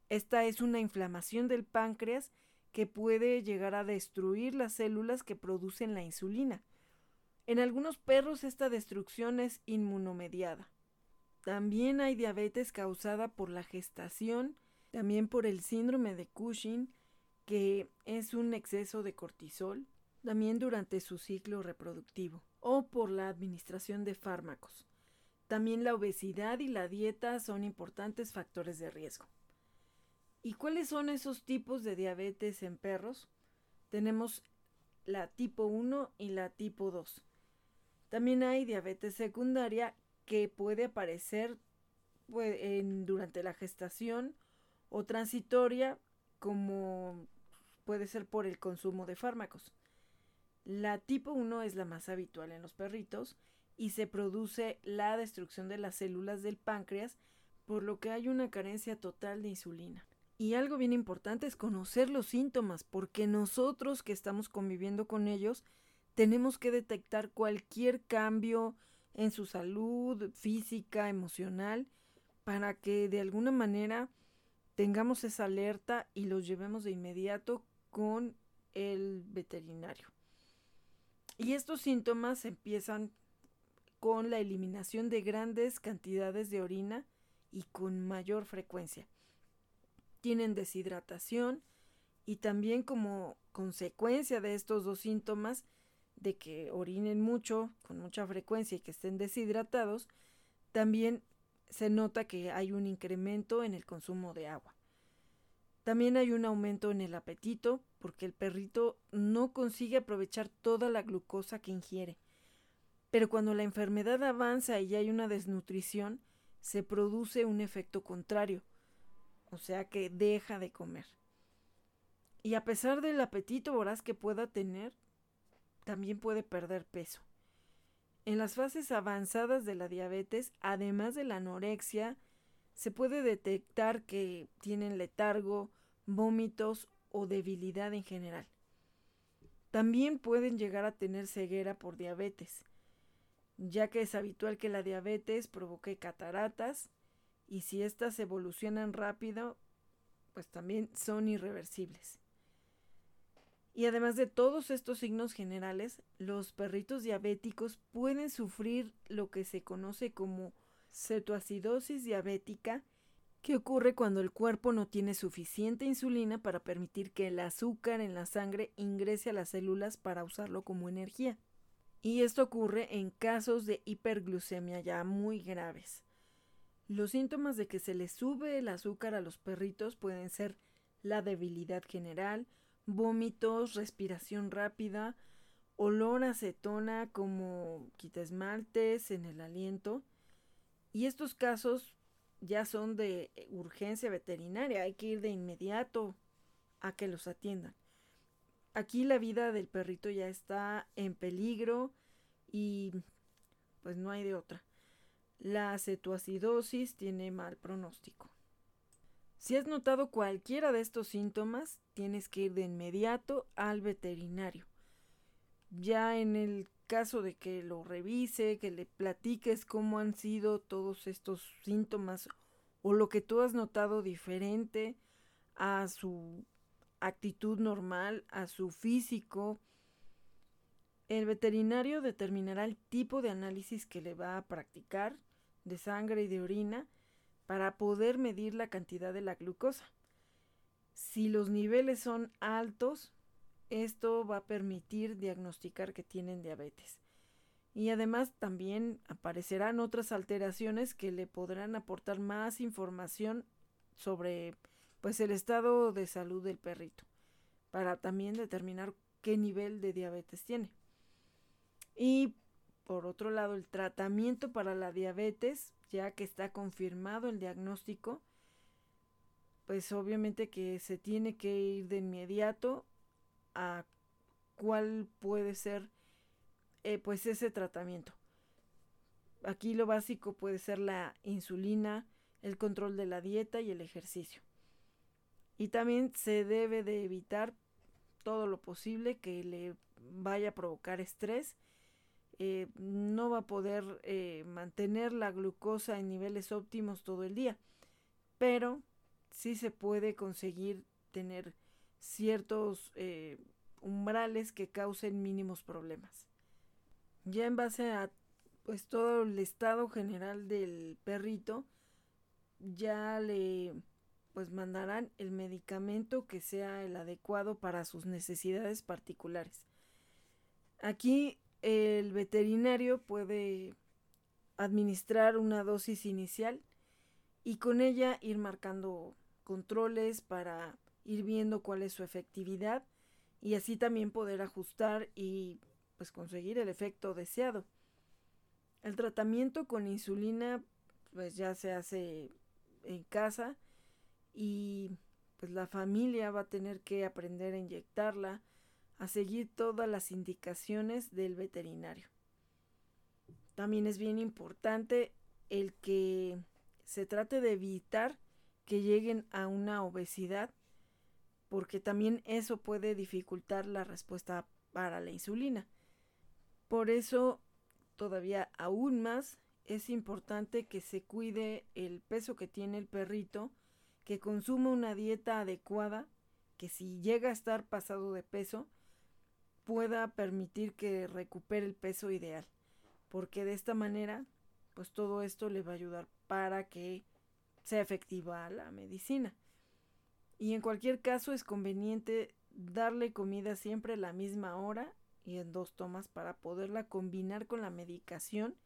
Esta es una inflamación del páncreas que puede llegar a destruir las células que producen la insulina. En algunos perros esta destrucción es inmunomediada. También hay diabetes causada por la gestación, también por el síndrome de Cushing, que es un exceso de cortisol, también durante su ciclo reproductivo, o por la administración de fármacos. También la obesidad y la dieta son importantes factores de riesgo. ¿Y cuáles son esos tipos de diabetes en perros? Tenemos la tipo 1 y la tipo 2. También hay diabetes secundaria que puede aparecer pues, durante la gestación o transitoria como puede ser por el consumo de fármacos. La tipo 1 es la más habitual en los perritos y se produce la destrucción de las células del páncreas, por lo que hay una carencia total de insulina. Y algo bien importante es conocer los síntomas, porque nosotros que estamos conviviendo con ellos tenemos que detectar cualquier cambio en su salud física, emocional, para que de alguna manera tengamos esa alerta y los llevemos de inmediato con el veterinario. Y estos síntomas empiezan con la eliminación de grandes cantidades de orina y con mayor frecuencia. Tienen deshidratación y también como consecuencia de estos dos síntomas, de que orinen mucho, con mucha frecuencia y que estén deshidratados, también se nota que hay un incremento en el consumo de agua. También hay un aumento en el apetito porque el perrito no consigue aprovechar toda la glucosa que ingiere. Pero cuando la enfermedad avanza y hay una desnutrición, se produce un efecto contrario, o sea que deja de comer. Y a pesar del apetito voraz que pueda tener, también puede perder peso. En las fases avanzadas de la diabetes, además de la anorexia, se puede detectar que tienen letargo, vómitos o debilidad en general. También pueden llegar a tener ceguera por diabetes, ya que es habitual que la diabetes provoque cataratas y si éstas evolucionan rápido, pues también son irreversibles. Y además de todos estos signos generales, los perritos diabéticos pueden sufrir lo que se conoce como cetoacidosis diabética, que ocurre cuando el cuerpo no tiene suficiente insulina para permitir que el azúcar en la sangre ingrese a las células para usarlo como energía. Y esto ocurre en casos de hiperglucemia ya muy graves. Los síntomas de que se les sube el azúcar a los perritos pueden ser la debilidad general, vómitos, respiración rápida, olor a acetona como quita esmaltes en el aliento. Y estos casos ya son de urgencia veterinaria, hay que ir de inmediato a que los atiendan. Aquí la vida del perrito ya está en peligro y pues no hay de otra. La cetoacidosis tiene mal pronóstico. Si has notado cualquiera de estos síntomas, tienes que ir de inmediato al veterinario. Ya en el caso de que lo revise, que le platiques cómo han sido todos estos síntomas o lo que tú has notado diferente a su actitud normal, a su físico, el veterinario determinará el tipo de análisis que le va a practicar de sangre y de orina para poder medir la cantidad de la glucosa. Si los niveles son altos, esto va a permitir diagnosticar que tienen diabetes. Y además también aparecerán otras alteraciones que le podrán aportar más información sobre pues el estado de salud del perrito para también determinar qué nivel de diabetes tiene. Y por otro lado, el tratamiento para la diabetes, ya que está confirmado el diagnóstico, pues obviamente que se tiene que ir de inmediato a cuál puede ser eh, pues ese tratamiento. Aquí lo básico puede ser la insulina, el control de la dieta y el ejercicio. Y también se debe de evitar todo lo posible que le vaya a provocar estrés eh, no va a poder eh, mantener la glucosa en niveles óptimos todo el día, pero sí se puede conseguir tener ciertos eh, umbrales que causen mínimos problemas. Ya en base a pues todo el estado general del perrito, ya le pues mandarán el medicamento que sea el adecuado para sus necesidades particulares. Aquí el veterinario puede administrar una dosis inicial y con ella ir marcando controles para ir viendo cuál es su efectividad y así también poder ajustar y pues conseguir el efecto deseado. El tratamiento con insulina pues ya se hace en casa y pues la familia va a tener que aprender a inyectarla a seguir todas las indicaciones del veterinario. También es bien importante el que se trate de evitar que lleguen a una obesidad porque también eso puede dificultar la respuesta para la insulina. Por eso, todavía aún más, es importante que se cuide el peso que tiene el perrito, que consuma una dieta adecuada, que si llega a estar pasado de peso, pueda permitir que recupere el peso ideal, porque de esta manera, pues todo esto le va a ayudar para que sea efectiva la medicina. Y en cualquier caso es conveniente darle comida siempre a la misma hora y en dos tomas para poderla combinar con la medicación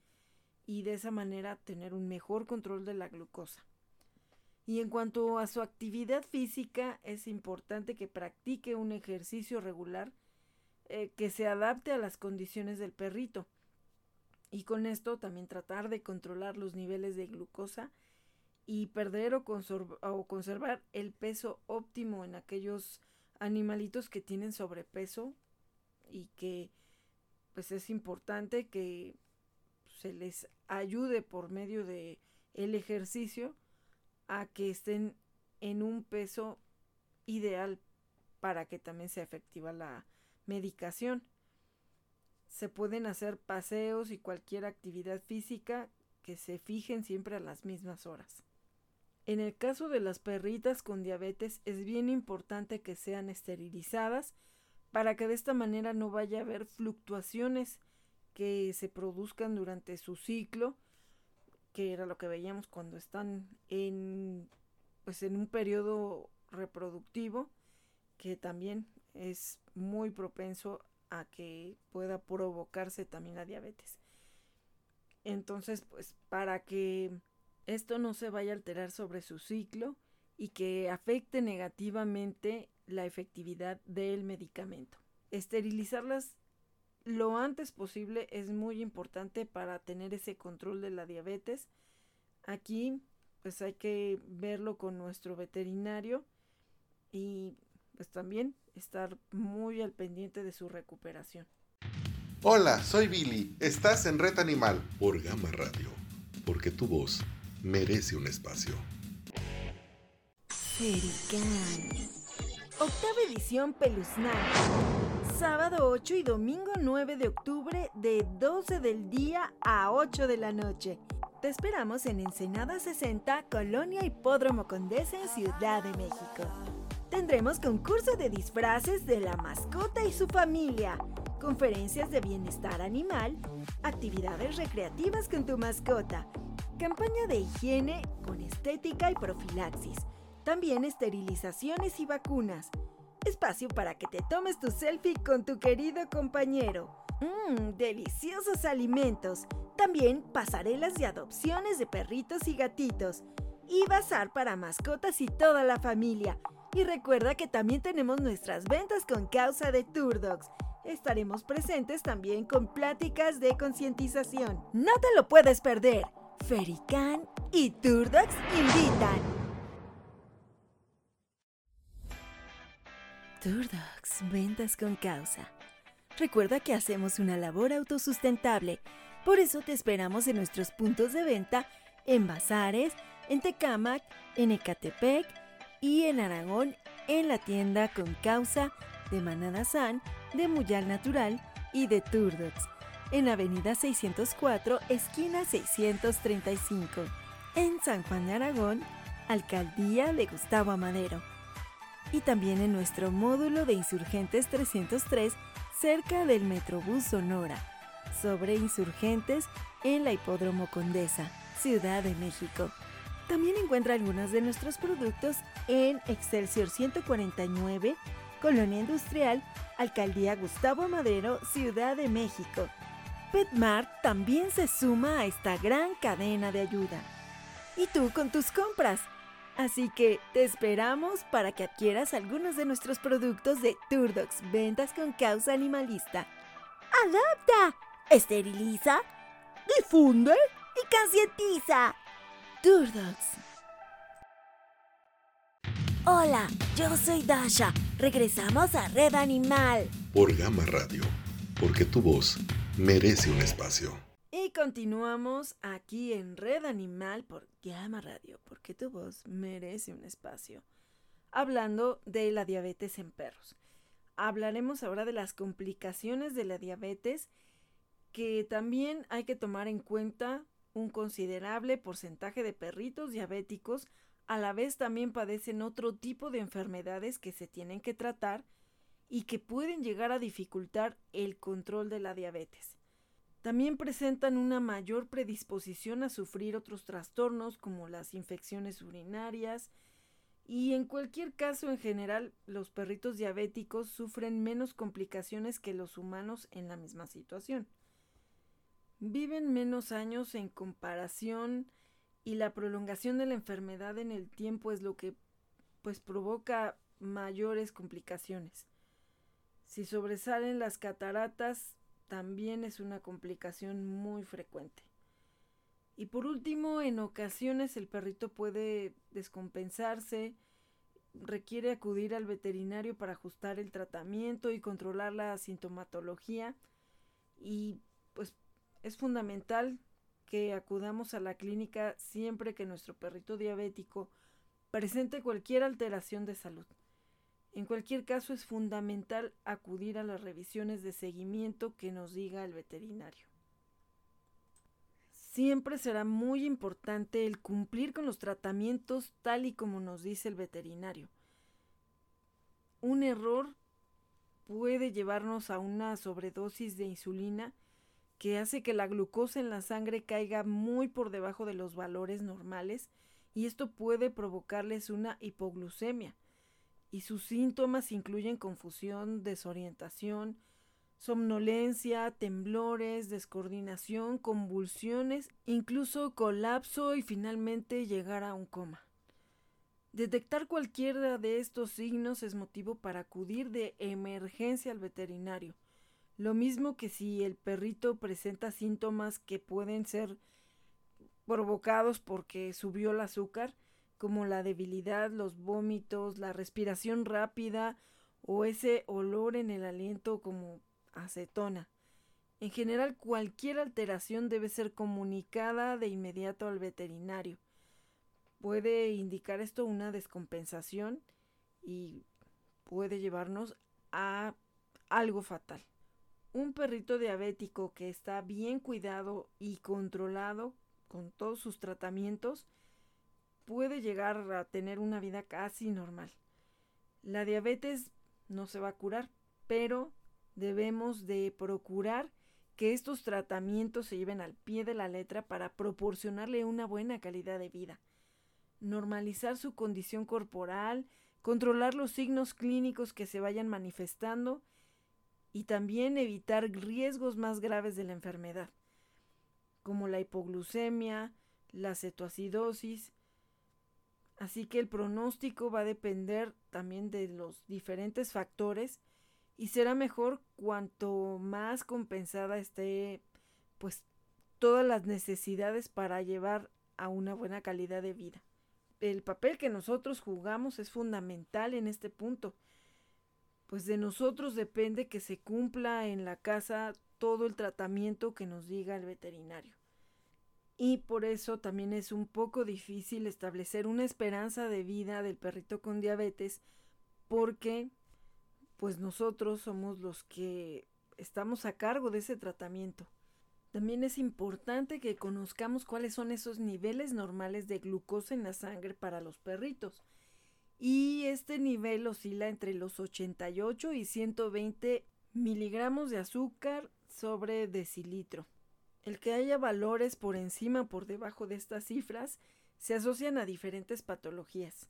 y de esa manera tener un mejor control de la glucosa. Y en cuanto a su actividad física, es importante que practique un ejercicio regular eh, que se adapte a las condiciones del perrito. Y con esto también tratar de controlar los niveles de glucosa y perder o, o conservar el peso óptimo en aquellos animalitos que tienen sobrepeso y que pues es importante que se les ayude por medio de el ejercicio a que estén en un peso ideal para que también sea efectiva la, medicación. Se pueden hacer paseos y cualquier actividad física que se fijen siempre a las mismas horas. En el caso de las perritas con diabetes es bien importante que sean esterilizadas para que de esta manera no vaya a haber fluctuaciones que se produzcan durante su ciclo, que era lo que veíamos cuando están en pues en un periodo reproductivo, que también es muy propenso a que pueda provocarse también la diabetes. Entonces, pues para que esto no se vaya a alterar sobre su ciclo y que afecte negativamente la efectividad del medicamento. Esterilizarlas lo antes posible es muy importante para tener ese control de la diabetes. Aquí pues hay que verlo con nuestro veterinario y pues también estar muy al pendiente de su recuperación. Hola, soy Billy. Estás en Red Animal por Gama Radio, porque tu voz merece un espacio. Ferican. Octava edición Peluznante. Sábado 8 y domingo 9 de octubre de 12 del día a 8 de la noche. Te esperamos en Ensenada 60, Colonia Hipódromo Condesa en Ciudad de México. Tendremos concurso de disfraces de la mascota y su familia, conferencias de bienestar animal, actividades recreativas con tu mascota, campaña de higiene con estética y profilaxis, también esterilizaciones y vacunas, espacio para que te tomes tu selfie con tu querido compañero. Mmm, deliciosos alimentos. También pasarelas de adopciones de perritos y gatitos. Y bazar para mascotas y toda la familia. Y recuerda que también tenemos nuestras ventas con causa de Turdogs. Estaremos presentes también con pláticas de concientización. No te lo puedes perder. Ferican y Turdogs invitan. Turdogs, ventas con causa. Recuerda que hacemos una labor autosustentable, por eso te esperamos en nuestros puntos de venta en Bazares, en Tecámac, en Ecatepec y en Aragón en la tienda con causa de Manada San, de Muyal Natural y de Turdox, en Avenida 604, esquina 635, en San Juan de Aragón, Alcaldía de Gustavo Amadero. Y también en nuestro módulo de Insurgentes 303, cerca del Metrobús Sonora, sobre Insurgentes en la Hipódromo Condesa, Ciudad de México. También encuentra algunos de nuestros productos en Excelsior 149, Colonia Industrial, Alcaldía Gustavo Madero, Ciudad de México. Petmart también se suma a esta gran cadena de ayuda. Y tú con tus compras. Así que te esperamos para que adquieras algunos de nuestros productos de Turdox, ventas con causa animalista. Adapta, esteriliza, difunde y concientiza. Turdox. Hola, yo soy Dasha. Regresamos a Red Animal. Por Gama Radio, porque tu voz merece un espacio. Y continuamos aquí en Red Animal por Gama Radio, porque tu voz merece un espacio. Hablando de la diabetes en perros. Hablaremos ahora de las complicaciones de la diabetes que también hay que tomar en cuenta un considerable porcentaje de perritos diabéticos a la vez también padecen otro tipo de enfermedades que se tienen que tratar y que pueden llegar a dificultar el control de la diabetes. También presentan una mayor predisposición a sufrir otros trastornos como las infecciones urinarias y en cualquier caso en general los perritos diabéticos sufren menos complicaciones que los humanos en la misma situación. Viven menos años en comparación y la prolongación de la enfermedad en el tiempo es lo que pues provoca mayores complicaciones. Si sobresalen las cataratas, también es una complicación muy frecuente. Y por último, en ocasiones el perrito puede descompensarse, requiere acudir al veterinario para ajustar el tratamiento y controlar la sintomatología y pues es fundamental que acudamos a la clínica siempre que nuestro perrito diabético presente cualquier alteración de salud. En cualquier caso es fundamental acudir a las revisiones de seguimiento que nos diga el veterinario. Siempre será muy importante el cumplir con los tratamientos tal y como nos dice el veterinario. Un error puede llevarnos a una sobredosis de insulina que hace que la glucosa en la sangre caiga muy por debajo de los valores normales y esto puede provocarles una hipoglucemia. Y sus síntomas incluyen confusión, desorientación, somnolencia, temblores, descoordinación, convulsiones, incluso colapso y finalmente llegar a un coma. Detectar cualquiera de estos signos es motivo para acudir de emergencia al veterinario. Lo mismo que si el perrito presenta síntomas que pueden ser provocados porque subió el azúcar, como la debilidad, los vómitos, la respiración rápida o ese olor en el aliento como acetona. En general, cualquier alteración debe ser comunicada de inmediato al veterinario. Puede indicar esto una descompensación y puede llevarnos a algo fatal. Un perrito diabético que está bien cuidado y controlado con todos sus tratamientos puede llegar a tener una vida casi normal. La diabetes no se va a curar, pero debemos de procurar que estos tratamientos se lleven al pie de la letra para proporcionarle una buena calidad de vida. Normalizar su condición corporal, controlar los signos clínicos que se vayan manifestando y también evitar riesgos más graves de la enfermedad, como la hipoglucemia, la cetoacidosis. Así que el pronóstico va a depender también de los diferentes factores y será mejor cuanto más compensada esté pues todas las necesidades para llevar a una buena calidad de vida. El papel que nosotros jugamos es fundamental en este punto, pues de nosotros depende que se cumpla en la casa todo el tratamiento que nos diga el veterinario. Y por eso también es un poco difícil establecer una esperanza de vida del perrito con diabetes porque pues nosotros somos los que estamos a cargo de ese tratamiento. También es importante que conozcamos cuáles son esos niveles normales de glucosa en la sangre para los perritos. Y este nivel oscila entre los 88 y 120 miligramos de azúcar sobre decilitro. El que haya valores por encima o por debajo de estas cifras se asocian a diferentes patologías.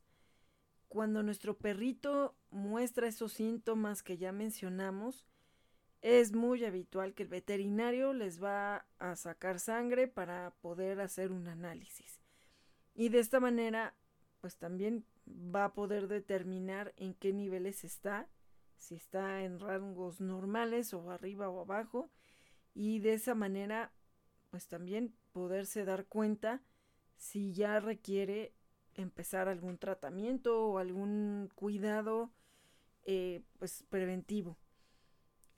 Cuando nuestro perrito muestra esos síntomas que ya mencionamos, es muy habitual que el veterinario les va a sacar sangre para poder hacer un análisis. Y de esta manera, pues también va a poder determinar en qué niveles está, si está en rangos normales o arriba o abajo, y de esa manera, pues también poderse dar cuenta si ya requiere empezar algún tratamiento o algún cuidado eh, pues preventivo.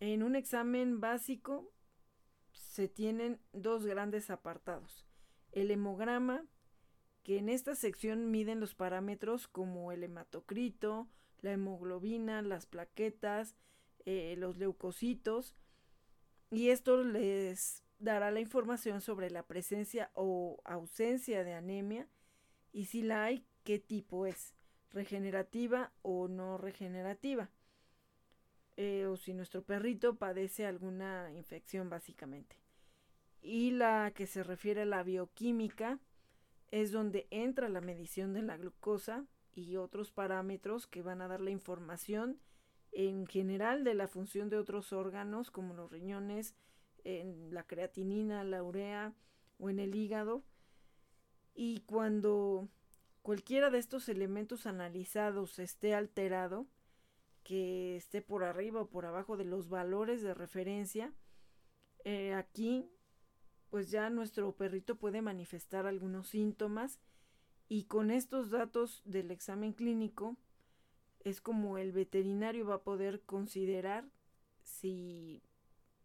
En un examen básico se tienen dos grandes apartados. El hemograma, que en esta sección miden los parámetros como el hematocrito, la hemoglobina, las plaquetas, eh, los leucocitos, y esto les dará la información sobre la presencia o ausencia de anemia y si la hay, qué tipo es, regenerativa o no regenerativa. Eh, o si nuestro perrito padece alguna infección básicamente. Y la que se refiere a la bioquímica es donde entra la medición de la glucosa y otros parámetros que van a dar la información en general de la función de otros órganos como los riñones, en la creatinina, la urea o en el hígado. Y cuando cualquiera de estos elementos analizados esté alterado, que esté por arriba o por abajo de los valores de referencia, eh, aquí pues ya nuestro perrito puede manifestar algunos síntomas y con estos datos del examen clínico es como el veterinario va a poder considerar si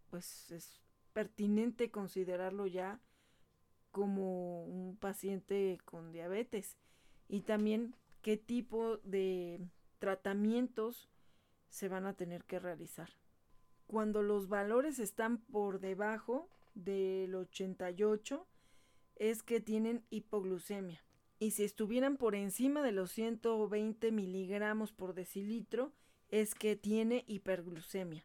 pues es pertinente considerarlo ya como un paciente con diabetes y también qué tipo de tratamientos se van a tener que realizar. Cuando los valores están por debajo del 88 es que tienen hipoglucemia y si estuvieran por encima de los 120 miligramos por decilitro es que tiene hiperglucemia.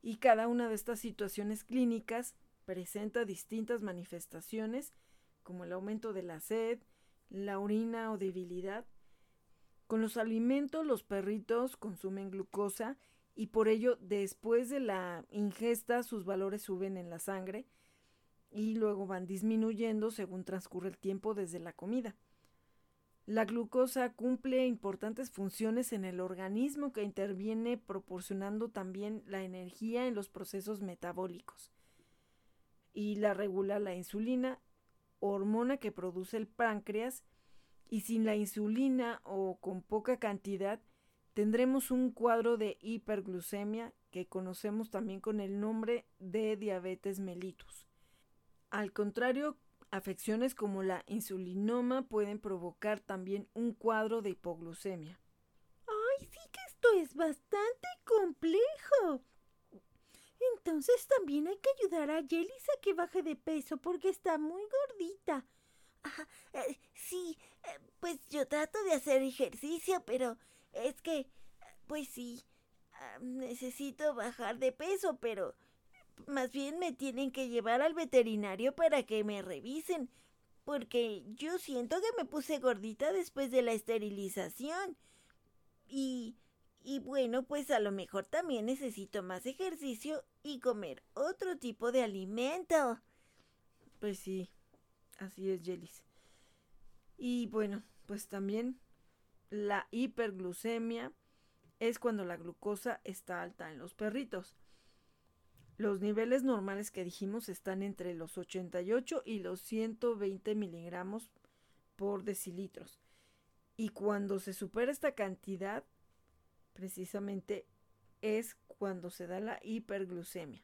Y cada una de estas situaciones clínicas presenta distintas manifestaciones como el aumento de la sed, la orina o debilidad. Con los alimentos los perritos consumen glucosa y por ello después de la ingesta sus valores suben en la sangre y luego van disminuyendo según transcurre el tiempo desde la comida. La glucosa cumple importantes funciones en el organismo que interviene proporcionando también la energía en los procesos metabólicos y la regula la insulina, hormona que produce el páncreas, y sin la insulina o con poca cantidad tendremos un cuadro de hiperglucemia que conocemos también con el nombre de diabetes mellitus. Al contrario, afecciones como la insulinoma pueden provocar también un cuadro de hipoglucemia. ¡Ay, sí que esto es bastante complejo! Entonces también hay que ayudar a Yelis a que baje de peso porque está muy gordita. Eh, sí, eh, pues yo trato de hacer ejercicio, pero es que, pues sí, ah, necesito bajar de peso, pero más bien me tienen que llevar al veterinario para que me revisen, porque yo siento que me puse gordita después de la esterilización. Y y bueno, pues a lo mejor también necesito más ejercicio y comer otro tipo de alimento. Pues sí, así es, Jelis. Y bueno, pues también la hiperglucemia es cuando la glucosa está alta en los perritos. Los niveles normales que dijimos están entre los 88 y los 120 miligramos por decilitros. Y cuando se supera esta cantidad, precisamente es cuando se da la hiperglucemia.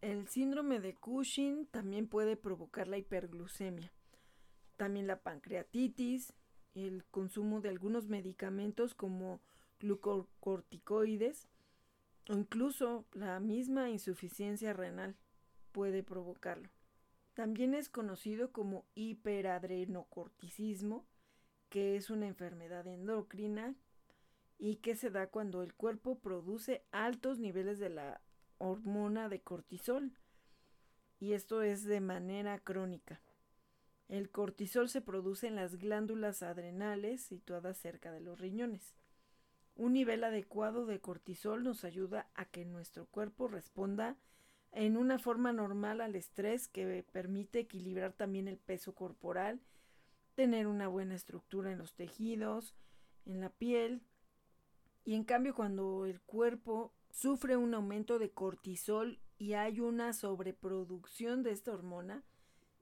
El síndrome de Cushing también puede provocar la hiperglucemia. También la pancreatitis, el consumo de algunos medicamentos como glucocorticoides o incluso la misma insuficiencia renal puede provocarlo. También es conocido como hiperadrenocorticismo, que es una enfermedad endocrina y que se da cuando el cuerpo produce altos niveles de la hormona de cortisol y esto es de manera crónica. El cortisol se produce en las glándulas adrenales situadas cerca de los riñones. Un nivel adecuado de cortisol nos ayuda a que nuestro cuerpo responda en una forma normal al estrés que permite equilibrar también el peso corporal, tener una buena estructura en los tejidos, en la piel, y en cambio, cuando el cuerpo sufre un aumento de cortisol y hay una sobreproducción de esta hormona,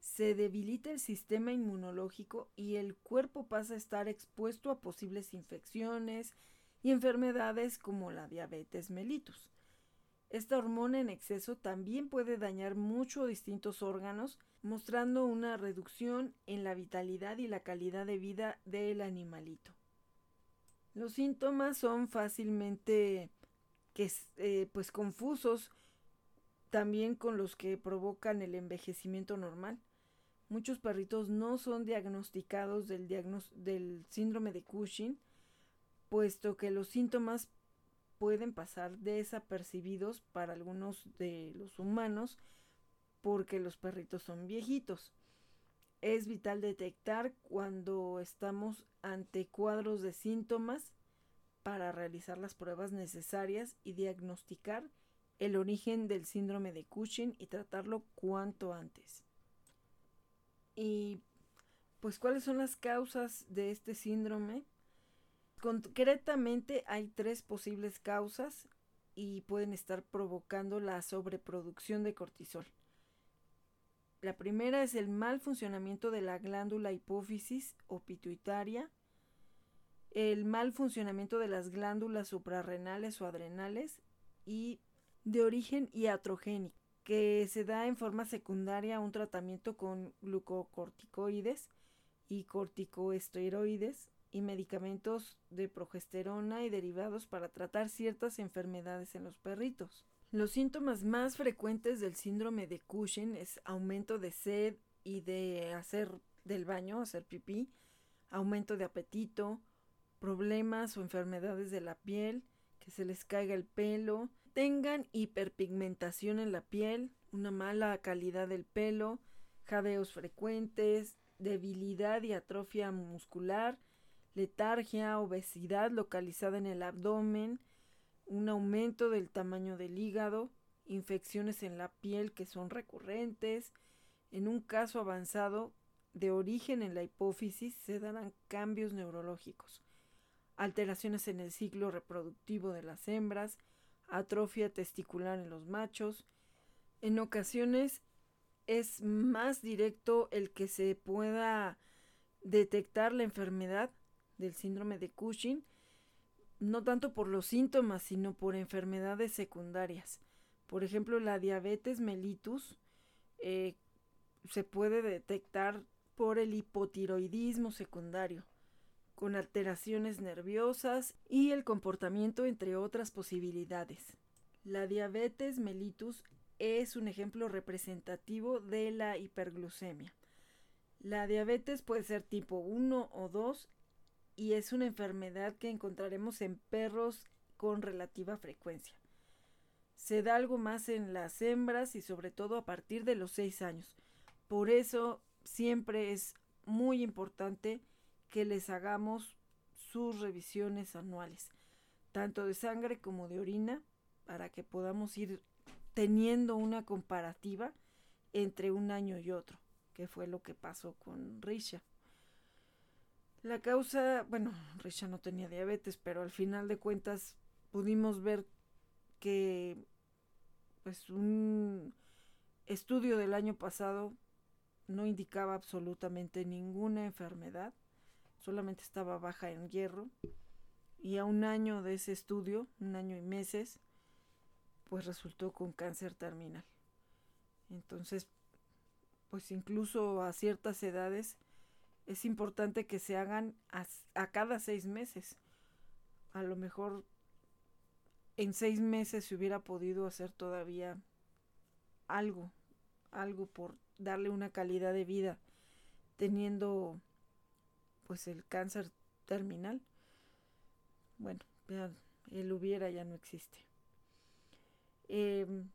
se debilita el sistema inmunológico y el cuerpo pasa a estar expuesto a posibles infecciones y enfermedades como la diabetes mellitus. Esta hormona en exceso también puede dañar mucho distintos órganos, mostrando una reducción en la vitalidad y la calidad de vida del animalito. Los síntomas son fácilmente eh, pues confusos también con los que provocan el envejecimiento normal. Muchos perritos no son diagnosticados del, síndrome de Cushing, puesto que los síntomas pueden pasar desapercibidos para algunos de los humanos porque los perritos son viejitos. Es vital detectar cuando estamos ante cuadros de síntomas para realizar las pruebas necesarias y diagnosticar el origen del síndrome de Cushing y tratarlo cuanto antes. Y pues cuáles son las causas de este síndrome? Concretamente hay tres posibles causas y pueden estar provocando la sobreproducción de cortisol. La primera es el mal funcionamiento de la glándula hipófisis o pituitaria, el mal funcionamiento de las glándulas suprarrenales o adrenales y de origen iatrogénico, que se da en forma secundaria un tratamiento con glucocorticoides y corticoesteroides y medicamentos de progesterona y derivados para tratar ciertas enfermedades en los perritos. Los síntomas más frecuentes del síndrome de Cushing es aumento de sed y de hacer del baño, hacer pipí, aumento de apetito, problemas o enfermedades de la piel, que se les caiga el pelo, tengan hiperpigmentación en la piel, una mala calidad del pelo, jadeos frecuentes, debilidad y atrofia muscular, letargia, obesidad localizada en el abdomen, un aumento del tamaño del hígado, infecciones en la piel que son recurrentes. En un caso avanzado de origen en la hipófisis se darán cambios neurológicos, alteraciones en el ciclo reproductivo de las hembras, atrofia testicular en los machos. En ocasiones es más directo el que se pueda detectar la enfermedad del síndrome de Cushing, no tanto por los síntomas, sino por enfermedades secundarias. Por ejemplo, la diabetes mellitus eh, se puede detectar por el hipotiroidismo secundario, con alteraciones nerviosas y el comportamiento, entre otras posibilidades. La diabetes mellitus es un ejemplo representativo de la hiperglucemia. La diabetes puede ser tipo 1 o 2 y es una enfermedad que encontraremos en perros con relativa frecuencia. Se da algo más en las hembras y sobre todo a partir de los 6 años. Por eso siempre es muy importante que les hagamos sus revisiones anuales, tanto de sangre como de orina, para que podamos ir teniendo una comparativa entre un año y otro, que fue lo que pasó con Risha. La causa, bueno, Risha no tenía diabetes, pero al final de cuentas pudimos ver que pues un estudio del año pasado no indicaba absolutamente ninguna enfermedad, solamente estaba baja en hierro y a un año de ese estudio, un año y meses, pues resultó con cáncer terminal. Entonces, pues incluso a ciertas edades es importante que se hagan a, a, cada seis meses. A lo mejor en seis meses se hubiera podido hacer todavía algo, algo por darle una calidad de vida, teniendo pues el cáncer terminal. Bueno, ya el hubiera ya no existe. Em,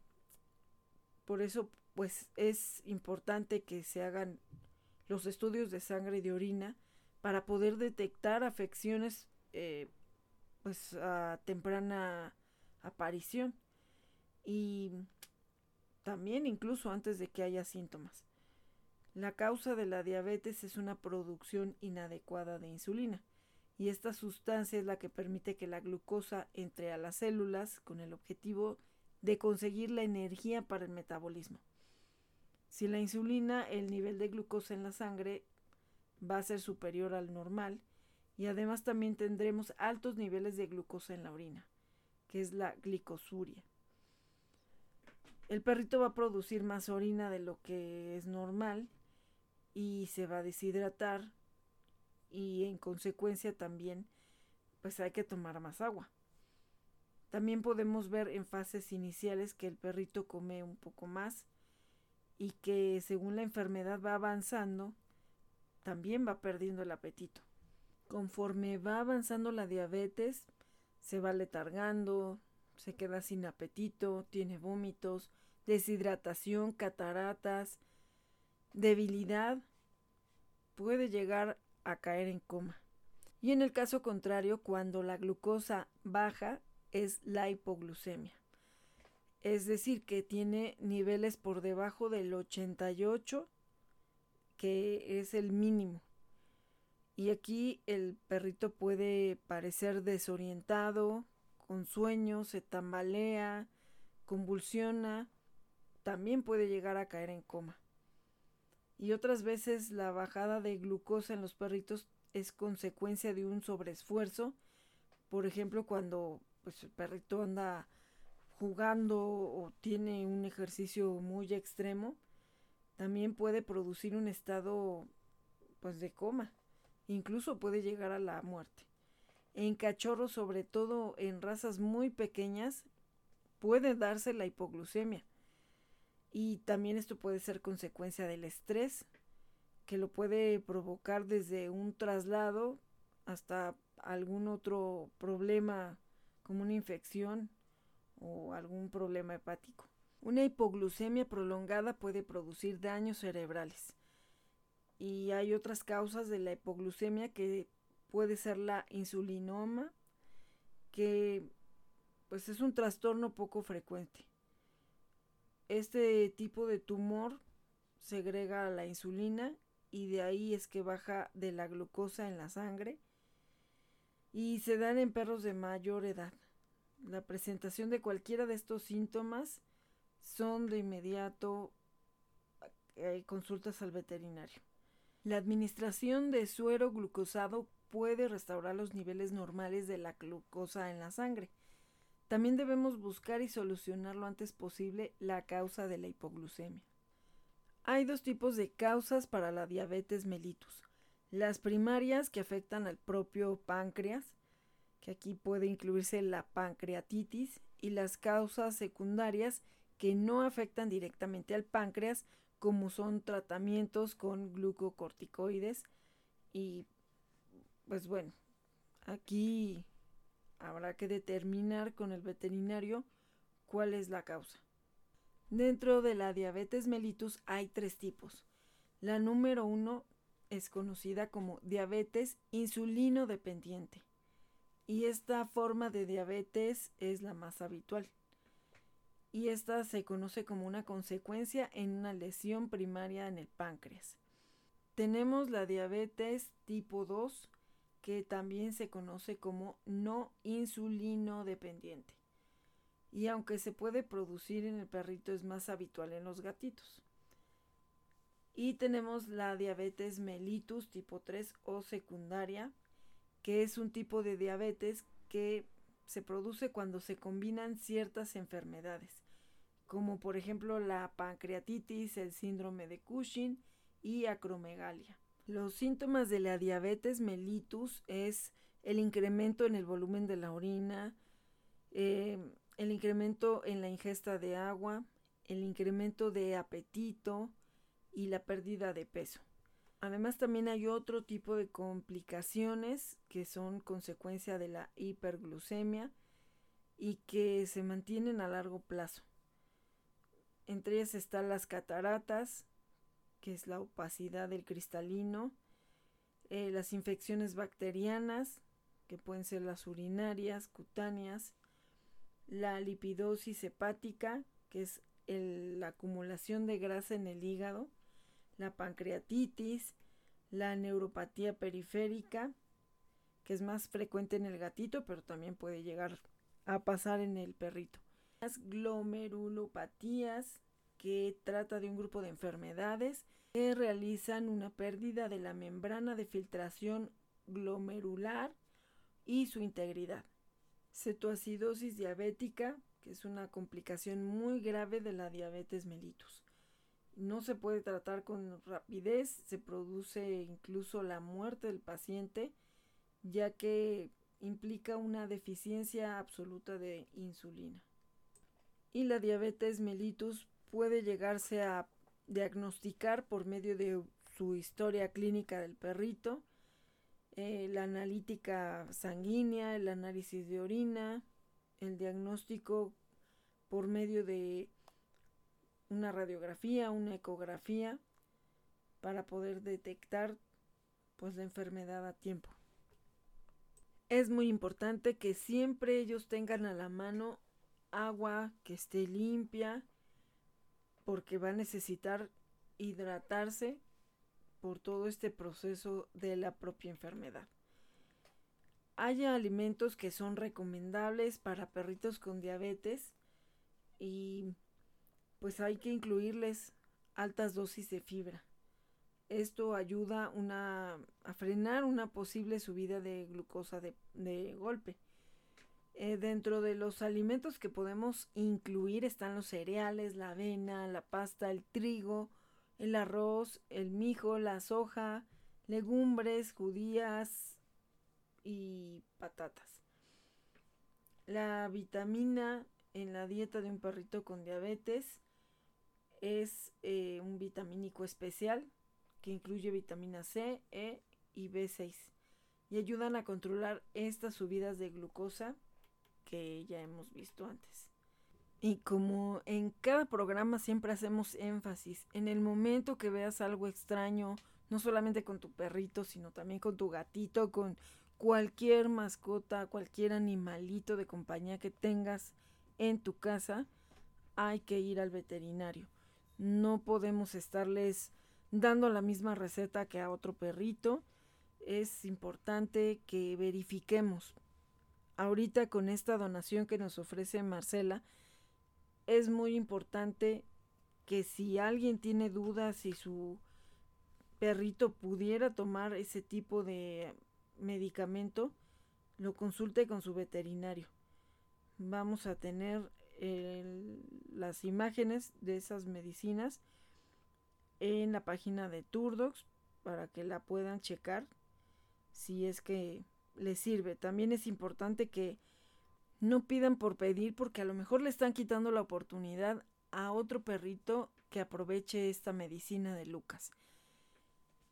por eso, pues es importante que se hagan los estudios de sangre y de orina para poder detectar afecciones eh, pues a temprana aparición y también incluso antes de que haya síntomas. La causa de la diabetes es una producción inadecuada de insulina y esta sustancia es la que permite que la glucosa entre a las células con el objetivo de conseguir la energía para el metabolismo. Si la insulina, el nivel de glucosa en la sangre va a ser superior al normal y además también tendremos altos niveles de glucosa en la orina, que es la glicosuria. El perrito va a producir más orina de lo que es normal y se va a deshidratar y en consecuencia también pues hay que tomar más agua. También podemos ver en fases iniciales que el perrito come un poco más y que según la enfermedad va avanzando, también va perdiendo el apetito. Conforme va avanzando la diabetes, se va letargando, se queda sin apetito, tiene vómitos, deshidratación, cataratas, debilidad, puede llegar a caer en coma. Y en el caso contrario, cuando la glucosa baja, es la hipoglucemia. Es decir, que tiene niveles por debajo del 88, que es el mínimo. Y aquí el perrito puede parecer desorientado, con sueño, se tambalea, convulsiona, también puede llegar a caer en coma. Y otras veces la bajada de glucosa en los perritos es consecuencia de un sobreesfuerzo, por ejemplo cuando pues el perrito anda jugando o tiene un ejercicio muy extremo, también puede producir un estado pues de coma, incluso puede llegar a la muerte. En cachorros, sobre todo en razas muy pequeñas, puede darse la hipoglucemia. Y también esto puede ser consecuencia del estrés, que lo puede provocar desde un traslado hasta algún otro problema como una infección o algún problema hepático. Una hipoglucemia prolongada puede producir daños cerebrales. Y hay otras causas de la hipoglucemia que puede ser la insulinoma, que pues es un trastorno poco frecuente. Este tipo de tumor segrega la insulina y de ahí es que baja de la glucosa en la sangre y se dan en perros de mayor edad. La presentación de cualquiera de estos síntomas son de inmediato eh, consultas al veterinario. La administración de suero glucosado puede restaurar los niveles normales de la glucosa en la sangre. También debemos buscar y solucionar lo antes posible la causa de la hipoglucemia. Hay dos tipos de causas para la diabetes mellitus. Las primarias que afectan al propio páncreas, que aquí puede incluirse la pancreatitis, y las causas secundarias que no afectan directamente al páncreas, como son tratamientos con glucocorticoides. Y pues bueno, aquí habrá que determinar con el veterinario cuál es la causa. Dentro de la diabetes mellitus hay tres tipos. La número uno es conocida como diabetes insulino dependiente y esta forma de diabetes es la más habitual. Y esta se conoce como una consecuencia en una lesión primaria en el páncreas. Tenemos la diabetes tipo 2, que también se conoce como no insulino dependiente y aunque se puede producir en el perrito es más habitual en los gatitos. Y tenemos la diabetes mellitus tipo 3 o secundaria, que es un tipo de diabetes que se produce cuando se combinan ciertas enfermedades, como por ejemplo la pancreatitis, el síndrome de Cushing y acromegalia. Los síntomas de la diabetes mellitus es el incremento en el volumen de la orina, eh, el incremento en la ingesta de agua, el incremento de apetito y la pérdida de peso. Además también hay otro tipo de complicaciones que son consecuencia de la hiperglucemia y que se mantienen a largo plazo. Entre ellas están las cataratas, que es la opacidad del cristalino, eh, las infecciones bacterianas, que pueden ser las urinarias, cutáneas, la lipidosis hepática, que es la acumulación de grasa en el hígado, la pancreatitis, la neuropatía periférica, que es más frecuente en el gatito, pero también puede llegar a pasar en el perrito. Las glomerulopatías, que trata de un grupo de enfermedades que realizan una pérdida de la membrana de filtración glomerular y su integridad cetoacidosis diabética, que es una complicación muy grave de la diabetes mellitus. No se puede tratar con rapidez, se produce incluso la muerte del paciente, ya que implica una deficiencia absoluta de insulina. Y la diabetes mellitus puede llegarse a diagnosticar por medio de su historia clínica del perrito, eh, la analítica sanguínea, el análisis de orina, el diagnóstico por medio de una radiografía, una ecografía, para poder detectar pues la enfermedad a tiempo. Es muy importante que siempre ellos tengan a la mano agua que esté limpia, porque va a necesitar hidratarse por todo este proceso de la propia enfermedad. Hay alimentos que son recomendables para perritos con diabetes y pues hay que incluirles altas dosis de fibra. Esto ayuda a frenar una posible subida de glucosa de, golpe. Eh, dentro de los alimentos que podemos incluir están los cereales, la avena, la pasta, el trigo, el arroz, el mijo, la soja, legumbres, judías y patatas. La vitamina en la dieta de un perrito con diabetes es eh, un vitamínico especial que incluye vitamina C, E y B6 y ayudan a controlar estas subidas de glucosa que ya hemos visto antes. Y como en cada programa siempre hacemos énfasis, en el momento que veas algo extraño, no solamente con tu perrito, sino también con tu gatito, con cualquier mascota, cualquier animalito de compañía que tengas en tu casa, hay que ir al veterinario. No podemos estarles dando la misma receta que a otro perrito. Es importante que verifiquemos. Ahorita con esta donación que nos ofrece Marcela, es muy importante que si alguien tiene dudas si su perrito pudiera tomar ese tipo de medicamento, lo consulte con su veterinario. Vamos a tener las imágenes de esas medicinas en la página de Turdox para que la puedan checar si es que les sirve. También es importante que no pidan por pedir porque a lo mejor le están quitando la oportunidad a otro perrito que aproveche esta medicina de Lucas.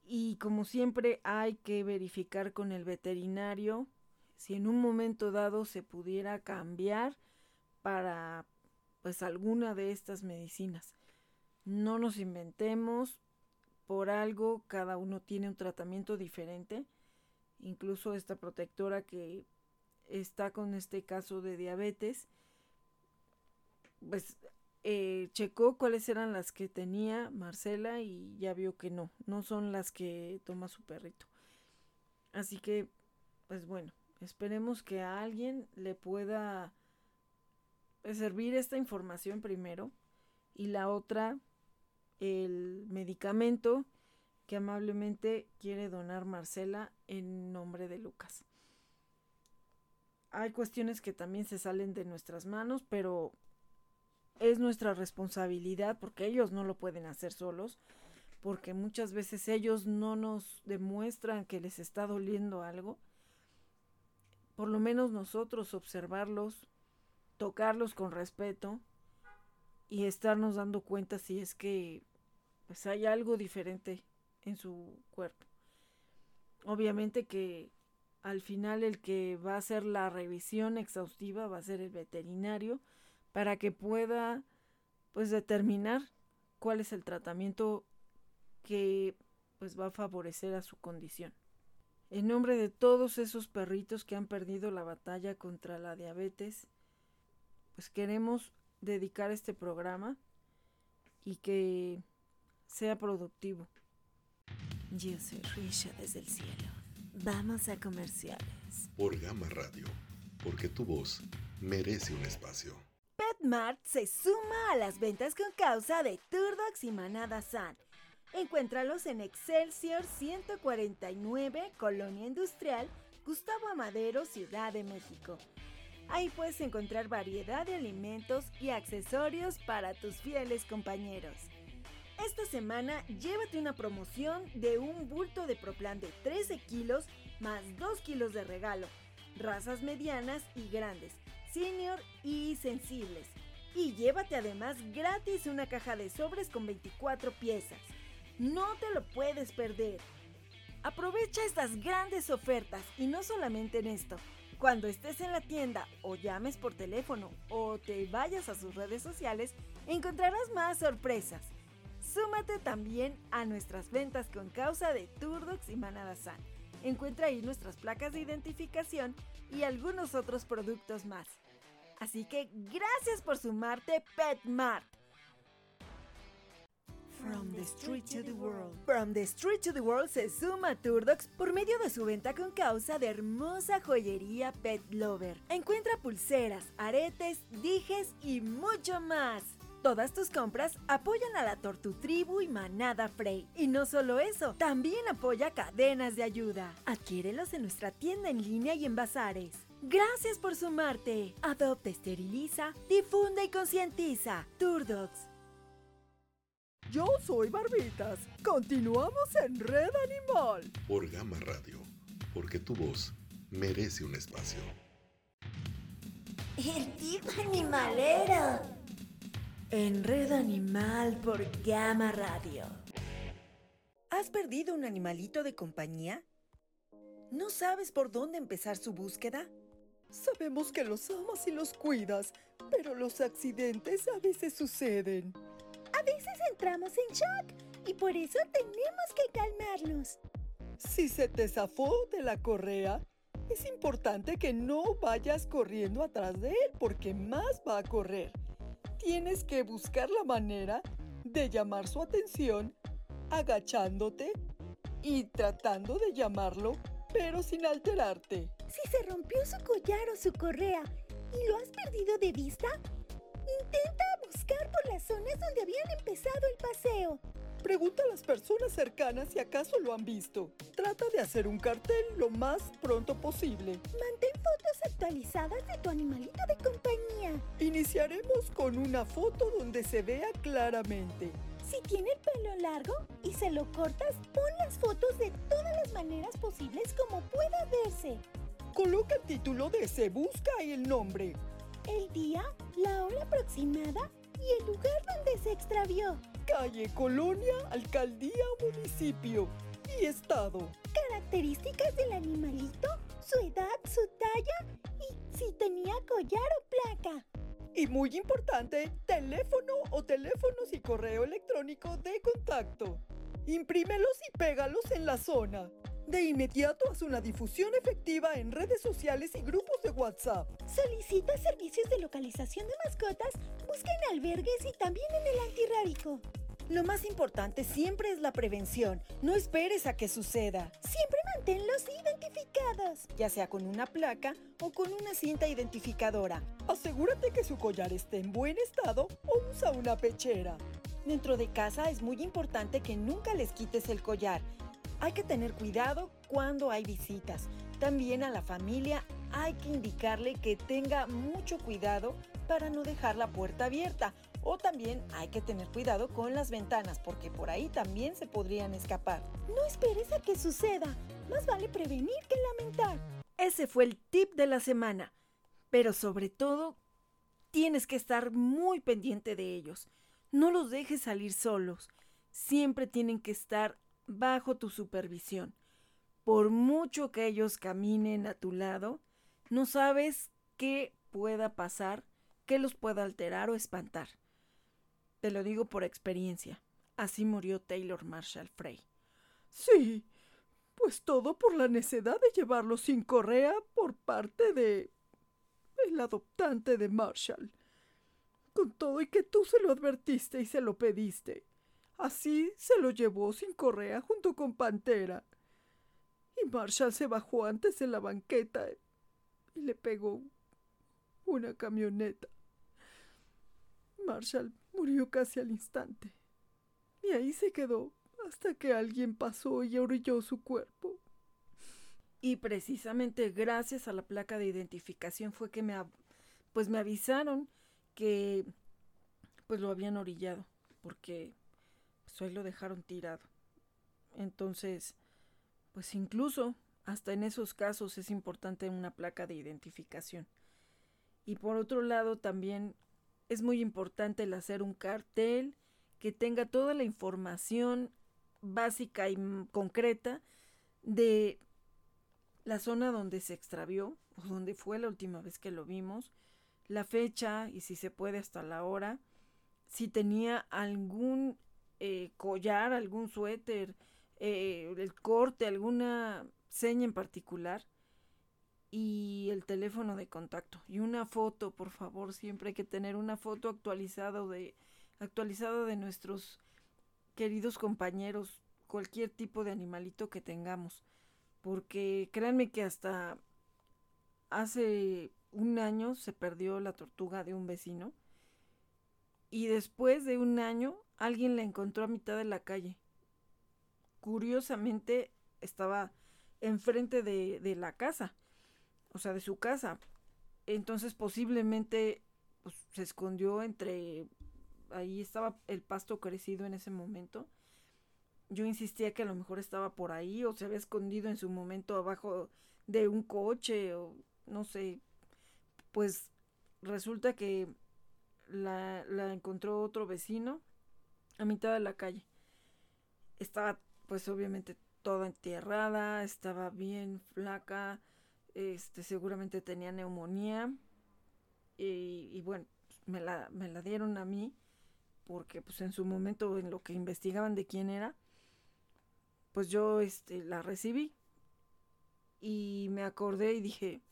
Y como siempre hay que verificar con el veterinario si en un momento dado se pudiera cambiar para pues alguna de estas medicinas. No nos inventemos, por algo cada uno tiene un tratamiento diferente. Incluso esta protectora que está con este caso de diabetes, pues eh, checó cuáles eran las que tenía Marcela y ya vio que no, no son las que toma su perrito. Así que, pues bueno, esperemos que a alguien le pueda servir esta información primero y la otra, el medicamento que amablemente quiere donar Marcela en nombre de Lucas. Hay cuestiones que también se salen de nuestras manos, pero es nuestra responsabilidad porque ellos no lo pueden hacer solos, porque muchas veces ellos no nos demuestran que les está doliendo algo. Por lo menos nosotros observarlos, tocarlos con respeto y estarnos dando cuenta si es que pues hay algo diferente en su cuerpo. Obviamente que al final el que va a hacer la revisión exhaustiva va a ser el veterinario para que pueda pues determinar cuál es el tratamiento que pues va a favorecer a su condición. En nombre de todos esos perritos que han perdido la batalla contra la diabetes, pues queremos dedicar este programa y que sea productivo. Yo soy Risha desde el cielo. Vamos a comerciales. Por Gama Radio, porque tu voz merece un espacio. Mart se suma a las ventas con causa de Turdox y Manada San. Encuéntralos en Excelsior 149, Colonia Industrial, Gustavo Amadero, Ciudad de México. Ahí puedes encontrar variedad de alimentos y accesorios para tus fieles compañeros. Esta semana llévate una promoción de un bulto de Proplan de 13 kilos más 2 kilos de regalo, razas medianas y grandes senior y sensibles. Y llévate además gratis una caja de sobres con 24 piezas. No te lo puedes perder. Aprovecha estas grandes ofertas y no solamente en esto. Cuando estés en la tienda o llames por teléfono o te vayas a sus redes sociales, encontrarás más sorpresas. Súmate también a nuestras ventas con causa de Turdox y Manada San. Encuentra ahí nuestras placas de identificación y algunos otros productos más. Así que gracias por sumarte PetMart. From the Street to the World. From the Street to the World se suma Turdox por medio de su venta con causa de hermosa joyería Pet Lover. Encuentra pulseras, aretes, dijes y mucho más. Todas tus compras apoyan a la Tortu Tribu y Manada Frey. Y no solo eso, también apoya cadenas de ayuda. Adquiérelos en nuestra tienda en línea y en bazares. Gracias por sumarte. Adopta, esteriliza, difunde y concientiza. Turdox. Yo soy Barbitas. Continuamos en Red Animal. Por Gama Radio, porque tu voz merece un espacio. El tipo animalero. En Red Animal por Gama Radio. ¿Has perdido un animalito de compañía? ¿No sabes por dónde empezar su búsqueda? Sabemos que los amas y los cuidas, pero los accidentes a veces suceden. A veces entramos en shock y por eso tenemos que calmarnos. Si se te zafó de la correa, Es importante que no vayas corriendo atrás de él porque más va a correr. Tienes que buscar la manera de llamar su atención agachándote y tratando de llamarlo, pero sin alterarte. Si se rompió su collar o su correa y lo has perdido de vista, intenta buscar por las zonas donde habían empezado el paseo. Pregunta a las personas cercanas si acaso lo han visto. Trata de hacer un cartel lo más pronto posible. Mantén fotos actualizadas de tu animalito de compañía. Iniciaremos con una foto donde se vea claramente. Si tiene el pelo largo y se lo cortas, pon las fotos de todas las maneras posibles como pueda verse. Coloca el título de Se busca y el nombre. El día, la hora aproximada y el lugar donde se extravió. Calle, colonia, alcaldía, municipio y estado. Características del animalito, su edad, su talla y si tenía collar o placa. Y muy importante, teléfono o teléfonos y correo electrónico de contacto. Imprímelos y pégalos en la zona. De inmediato haz una difusión efectiva en redes sociales y grupos de WhatsApp. Solicita servicios de localización de mascotas, busca en albergues y también en el antirrábico. Lo más importante siempre es la prevención. No esperes a que suceda. Siempre manténlos identificados. Ya sea con una placa o con una cinta identificadora. Asegúrate que su collar esté en buen estado o usa una pechera. Dentro de casa es muy importante que nunca les quites el collar. Hay que tener cuidado cuando hay visitas. También a la familia hay que indicarle que tenga mucho cuidado para no dejar la puerta abierta. O también hay que tener cuidado con las ventanas porque por ahí también se podrían escapar. No esperes a que suceda. Más vale prevenir que lamentar. Ese fue el tip de la semana. Pero sobre todo, tienes que estar muy pendiente de ellos. No los dejes salir solos. Siempre tienen que estar bajo tu supervisión. Por mucho que ellos caminen a tu lado, no sabes qué pueda pasar, qué los pueda alterar o espantar. Te lo digo por experiencia. Así murió Taylor Marshall Frey. Sí, pues todo por la necedad de llevarlo sin correa por parte de... el adoptante de Marshall. Con todo y que tú se lo advertiste y se lo pediste. Así se lo llevó sin correa junto con Pantera. Y Marshall se bajó antes en la banqueta y le pegó una camioneta. Marshall murió casi al instante. Y ahí se quedó hasta que alguien pasó y orilló su cuerpo. Y precisamente gracias a la placa de identificación fue que me, pues me avisaron que pues lo habían orillado, porque pues hoy lo dejaron tirado. Entonces, pues incluso hasta en esos casos es importante una placa de identificación. Y por otro lado también es muy importante el hacer un cartel que tenga toda la información básica y concreta de la zona donde se extravió o donde fue la última vez que lo vimos, la fecha y si se puede hasta la hora, si tenía algún eh, collar, algún suéter, eh, el corte, alguna seña en particular y el teléfono de contacto y una foto, por favor, siempre hay que tener una foto actualizada de actualizada de nuestros queridos compañeros, cualquier tipo de animalito que tengamos, porque créanme que hasta hace un año se perdió la tortuga de un vecino y después de un año alguien la encontró a mitad de la calle. Curiosamente estaba enfrente de, de la casa o sea, de su casa. Entonces posiblemente pues, se escondió entre, ahí estaba el pasto crecido en ese momento. Yo insistía que a lo mejor estaba por ahí o se había escondido en su momento abajo de un coche o no sé. Pues resulta que la, la encontró otro vecino a mitad de la calle. Estaba pues obviamente toda enterrada, estaba bien flaca, este, seguramente tenía neumonía y, bueno, me la, me la dieron a mí porque pues en su momento en lo que investigaban de quién era, pues yo este, la recibí. y me acordé y dije,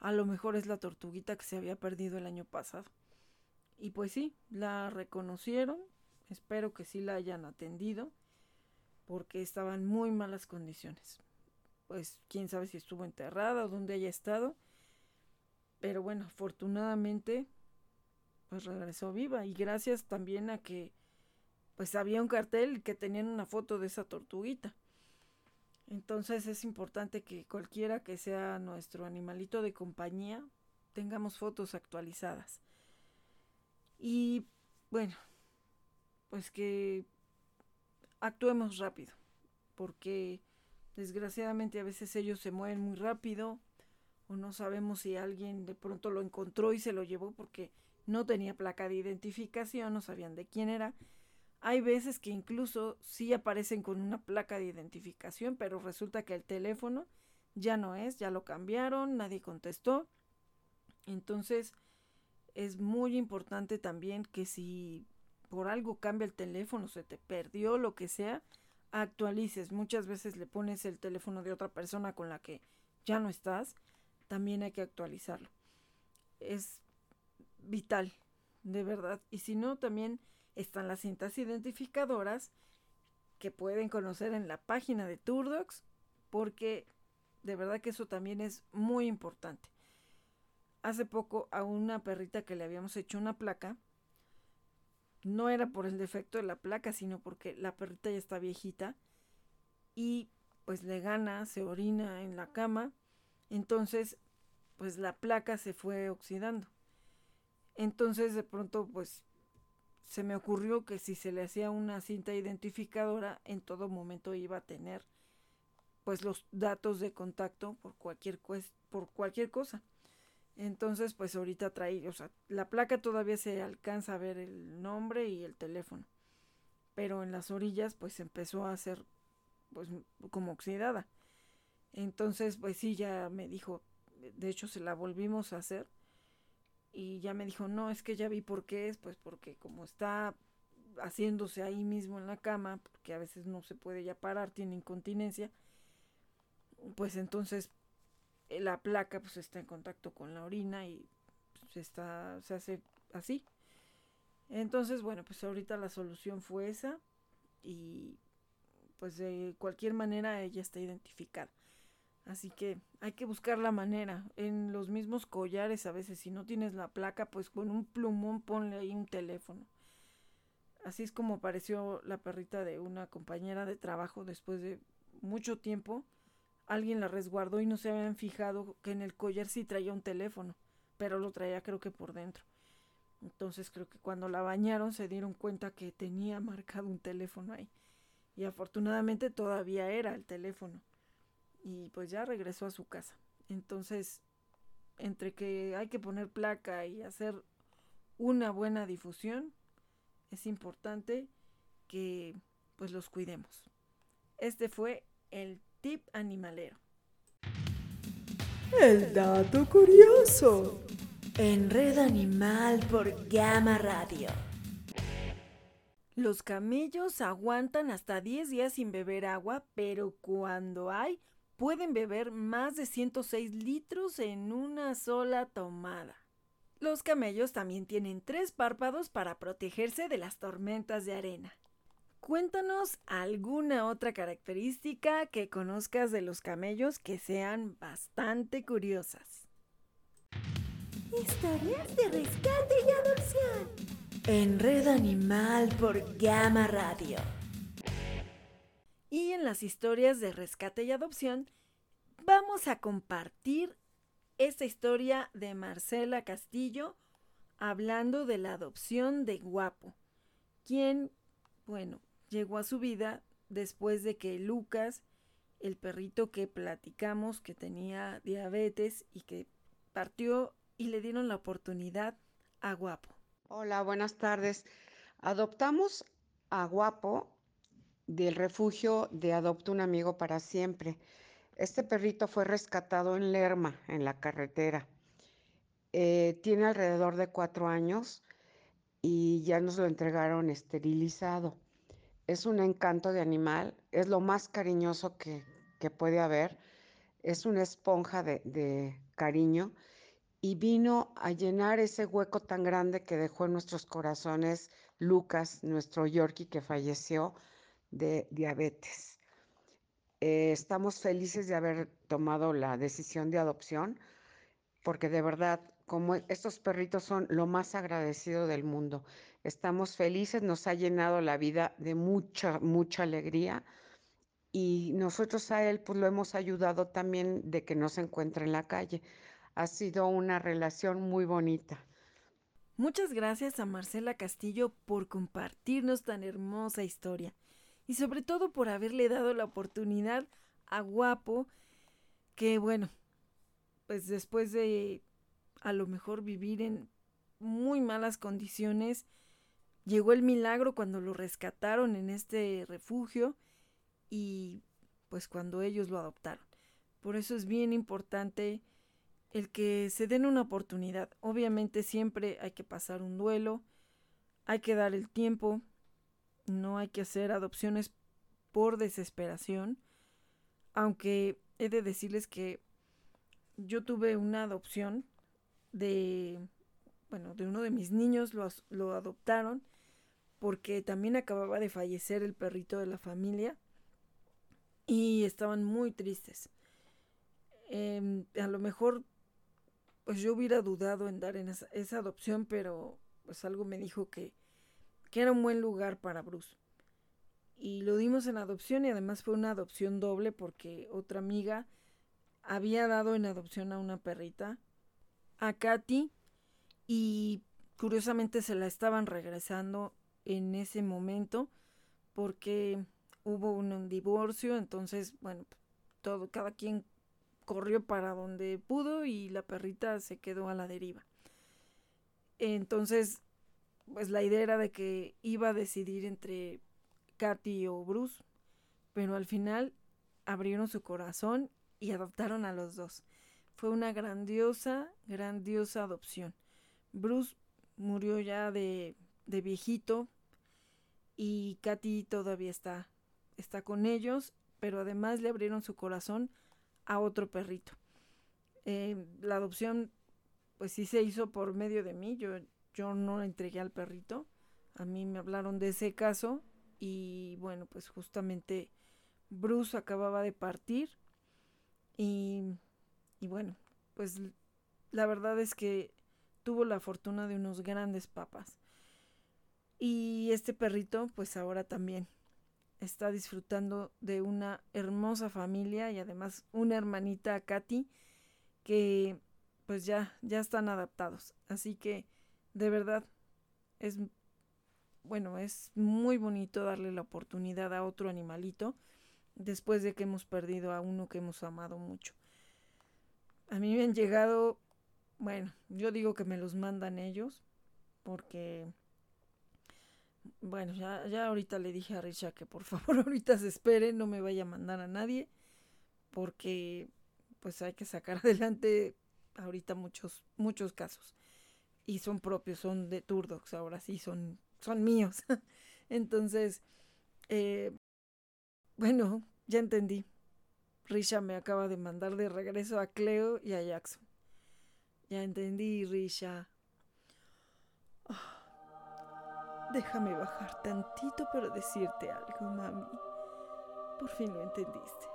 a lo mejor es la tortuguita que se había perdido el año pasado. Y pues sí, la reconocieron, espero que sí la hayan atendido, porque estaba en muy malas condiciones. Pues quién sabe si estuvo enterrada o dónde haya estado, pero bueno, afortunadamente pues regresó viva y gracias también a que pues había un cartel que tenían una foto de esa tortuguita. Entonces es importante que cualquiera que sea nuestro animalito de compañía tengamos fotos actualizadas. Y bueno, pues que actuemos rápido, porque desgraciadamente a veces ellos se mueven muy rápido o no sabemos si alguien de pronto lo encontró y se lo llevó porque no tenía placa de identificación, no sabían de quién era hay veces que incluso sí aparecen con una placa de identificación, pero resulta que el teléfono ya no es, ya lo cambiaron, nadie contestó. Entonces es muy importante también que si por algo cambia el teléfono, se te perdió, lo que sea, actualices. Muchas veces le pones el teléfono de otra persona con la que ya no estás, también hay que actualizarlo. Es vital, de verdad. Y si no, también están las cintas identificadoras que pueden conocer en la página de Turdox, porque de verdad que eso también es muy importante. Hace poco a una perrita que le habíamos hecho una placa, no era por el defecto de la placa, sino porque la perrita ya está viejita y pues le gana, se orina en la cama, entonces pues la placa se fue oxidando. Entonces de pronto pues se me ocurrió que si se le hacía una cinta identificadora, en todo momento iba a tener pues los datos de contacto por cualquier, por cualquier cosa. Entonces, pues ahorita traí, o sea, la placa todavía se alcanza a ver el nombre y el teléfono. Pero en las orillas, pues empezó a hacer, pues, como oxidada. Entonces, pues sí, ya me dijo, de hecho se la volvimos a hacer y ya me dijo, no, es que ya vi por qué es, pues porque como está haciéndose ahí mismo en la cama, porque a veces no se puede ya parar, tiene incontinencia, pues entonces la placa pues está en contacto con la orina y pues, está, se hace así. Entonces, bueno, pues ahorita la solución fue esa y pues de cualquier manera ella está identificada. Así que hay que buscar la manera. En los mismos collares a veces, si no tienes la placa, pues con un plumón ponle ahí un teléfono. Así es como apareció la perrita de una compañera de trabajo después de mucho tiempo. Alguien la resguardó y no se habían fijado que en el collar sí traía un teléfono, pero lo traía creo que por dentro. Entonces creo que cuando la bañaron se dieron cuenta que tenía marcado un teléfono ahí. Y afortunadamente todavía era el teléfono y pues ya regresó a su casa. Entonces, entre que hay que poner placa y hacer una buena difusión, es importante que pues los cuidemos. Este fue el tip animalero. El dato curioso. En Red Animal por Gama Radio. Los camellos aguantan hasta 10 días sin beber agua, pero cuando hay pueden beber más de 106 litros en una sola tomada. Los camellos también tienen tres párpados para protegerse de las tormentas de arena. Cuéntanos alguna otra característica que conozcas de los camellos que sean bastante curiosas. Historias de rescate y adopción. En Red Animal por Gama Radio. Y en las historias de rescate y adopción vamos a compartir esta historia de Marcela Castillo hablando de la adopción de Guapo, quien, bueno, llegó a su vida después de que Lucas, el perrito que platicamos que tenía diabetes y que partió y le dieron la oportunidad a Guapo. Hola, buenas tardes. Adoptamos a Guapo del refugio de Adopta un amigo para siempre. Este perrito fue rescatado en Lerma, en la carretera. Eh, tiene alrededor de cuatro años y ya nos lo entregaron esterilizado. Es un encanto de animal, es lo más cariñoso que, puede haber. es una esponja de, cariño y vino a llenar ese hueco tan grande que dejó en nuestros corazones Lucas, nuestro Yorkie que falleció de diabetes. Eh, estamos felices de haber tomado la decisión de adopción porque de verdad, como estos perritos son lo más agradecido del mundo, estamos felices, nos ha llenado la vida de mucha, mucha alegría y nosotros a él pues lo hemos ayudado también de que no se encuentre en la calle. Ha sido una relación muy bonita. Muchas gracias a Marcela Castillo por compartirnos tan hermosa historia y sobre todo por haberle dado la oportunidad a Guapo que bueno, pues después de a lo mejor vivir en muy malas condiciones, llegó el milagro cuando lo rescataron en este refugio y pues cuando ellos lo adoptaron. Por eso es bien importante el que se den una oportunidad. Obviamente siempre hay que pasar un duelo, hay que dar el tiempo, no hay que hacer adopciones por desesperación, aunque he de decirles que yo tuve una adopción de, bueno, de uno de mis niños, lo, lo adoptaron porque también acababa de fallecer el perrito de la familia y estaban muy tristes. Em, a lo mejor, pues yo hubiera dudado en dar en esa, adopción, pero pues algo me dijo que, que era un buen lugar para Bruce. Y lo dimos en adopción y además fue una adopción doble porque otra amiga había dado en adopción a una perrita, a Katy, y curiosamente se la estaban regresando en ese momento porque hubo un divorcio, entonces, bueno, todo, cada quien corrió para donde pudo y la perrita se quedó a la deriva. Entonces, pues la idea era de que iba a decidir entre Katy o Bruce, pero al final abrieron su corazón y adoptaron a los dos. Fue una grandiosa, grandiosa adopción. Bruce murió ya de, de viejito y Katy todavía está está con ellos, pero además le abrieron su corazón a otro perrito. Eh, la adopción, pues sí se hizo por medio de mí, yo, yo no entregué al perrito, a mí me hablaron de ese caso y bueno, pues justamente Bruce acababa de partir y, y bueno, pues la verdad es que tuvo la fortuna de unos grandes papas. Y este perrito, pues ahora también está disfrutando de una hermosa familia y además una hermanita Katy que pues ya ya están adaptados. Así que de verdad es bueno, es muy bonito darle la oportunidad a otro animalito después de que hemos perdido a uno que hemos amado mucho. A mí me han llegado, bueno, yo digo que me los mandan ellos porque bueno, ya, ya ahorita le dije a Richa que por favor ahorita se espere, no me vaya a mandar a nadie, porque pues hay que sacar adelante ahorita muchos, muchos casos. Y son propios, son de Turdox, ahora sí, son, son míos. Entonces, eh, bueno, ya entendí. Risha me acaba de mandar de regreso a Cleo y a Jackson. Ya entendí, Risha. Déjame bajar tantito para decirte algo, mami. Por fin lo entendiste.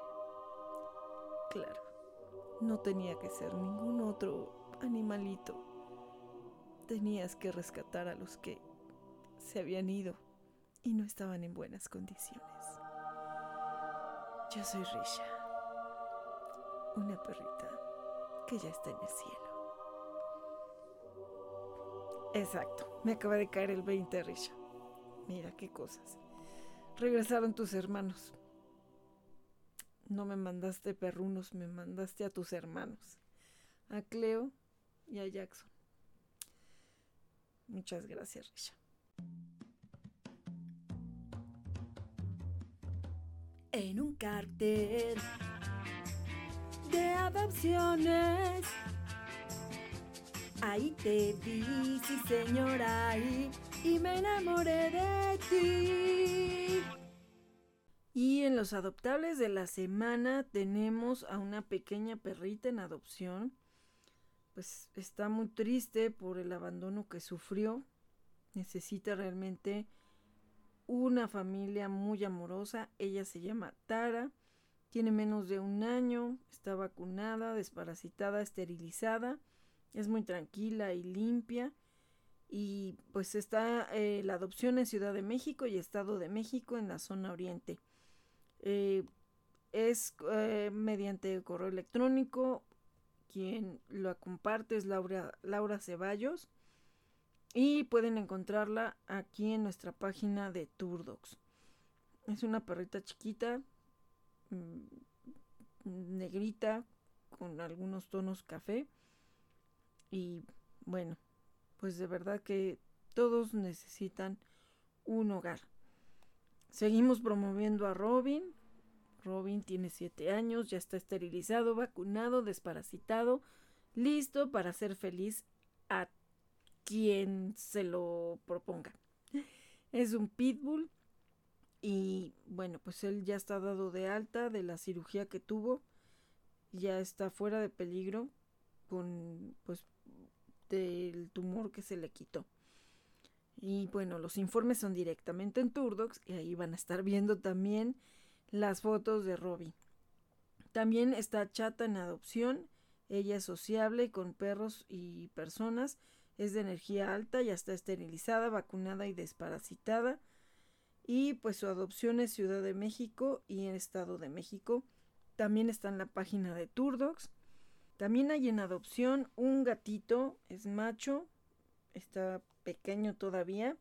Claro, no tenía que ser ningún otro animalito. Tenías que rescatar a los que se habían ido y no estaban en buenas condiciones. Yo soy Risha, una perrita que ya está en el cielo. Exacto, me acaba de caer el 20, Risha. Mira qué cosas. Regresaron tus hermanos. No me mandaste perrunos, me mandaste a tus hermanos. A Cleo y a Jackson. Muchas gracias, Risha. En un cartel de adopciones Ahí te vi, sí señora, ahí, y me enamoré de ti. Y en los adoptables de la semana tenemos a una pequeña perrita en adopción. Pues está muy triste por el abandono que sufrió. Necesita realmente una familia muy amorosa. Ella se llama Tara. Tiene menos de un año. Está vacunada, desparasitada, esterilizada. Es muy tranquila y limpia y pues está eh, la adopción en Ciudad de México y Estado de México en la zona oriente. Eh, es eh, mediante correo electrónico, quien lo comparte es Laura, Laura Ceballos y pueden encontrarla aquí en nuestra página de Turdox. Es una perrita chiquita, mm, negrita, con algunos tonos café y bueno, pues de verdad que todos necesitan un hogar. Seguimos promoviendo a Robin. Robin tiene siete años, ya está esterilizado, vacunado, desparasitado, listo para ser feliz a quien se lo proponga. Es un pitbull y bueno, pues él ya está dado de alta de la cirugía que tuvo, ya está fuera de peligro con pues del tumor que se le quitó. Y bueno, los informes son directamente en Turdox y ahí van a estar viendo también las fotos de Robbie. También está Chata en adopción. Ella es sociable con perros y personas. Es de energía alta, ya está esterilizada, vacunada y desparasitada. Y pues su adopción es Ciudad de México y en Estado de México. También está en la página de Turdox. También hay en adopción un gatito, es macho, está pequeño todavía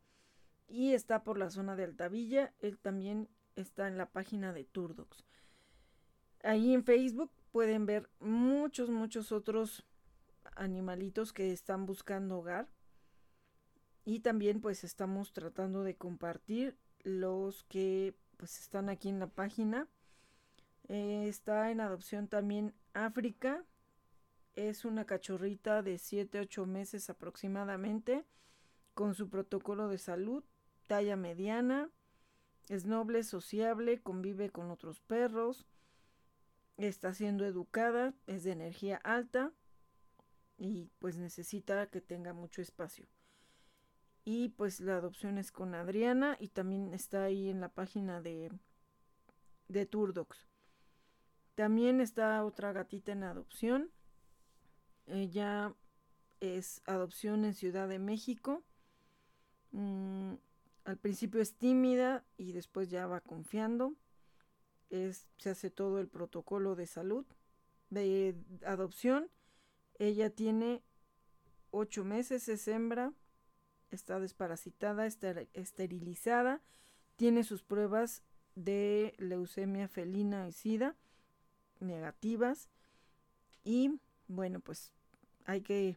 y está por la zona de Altavilla. Él también está en la página de Turdox. Ahí en Facebook pueden ver muchos, muchos otros animalitos que están buscando hogar. Y también pues estamos tratando de compartir los que pues están aquí en la página. Eh, está en adopción también África, es una cachorrita de 7-8 meses aproximadamente, con su protocolo de salud, talla mediana, es noble, sociable, convive con otros perros, está siendo educada, es de energía alta y pues necesita que tenga mucho espacio. Y pues la adopción es con Adriana y también está ahí en la página de, de Turdox. También está otra gatita en adopción ella es adopción en Ciudad de México. Mm, al principio es tímida y después ya va confiando. se hace todo el protocolo de salud de adopción. Ella tiene ocho meses, es hembra, está desparasitada, está esterilizada, tiene sus pruebas de leucemia felina y sida negativas y bueno, pues hay que,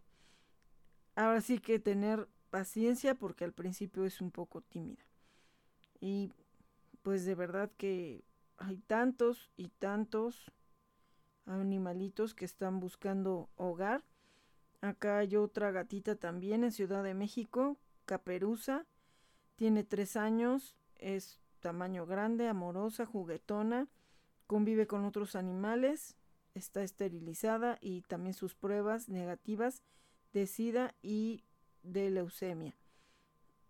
ahora sí que tener paciencia porque al principio es un poco tímida. Y pues de verdad que hay tantos y tantos animalitos que están buscando hogar. Acá hay otra gatita también en Ciudad de México, Caperuza. Tiene tres años, es tamaño grande, amorosa, juguetona, convive con otros animales está esterilizada y también sus pruebas negativas de SIDA y de leucemia.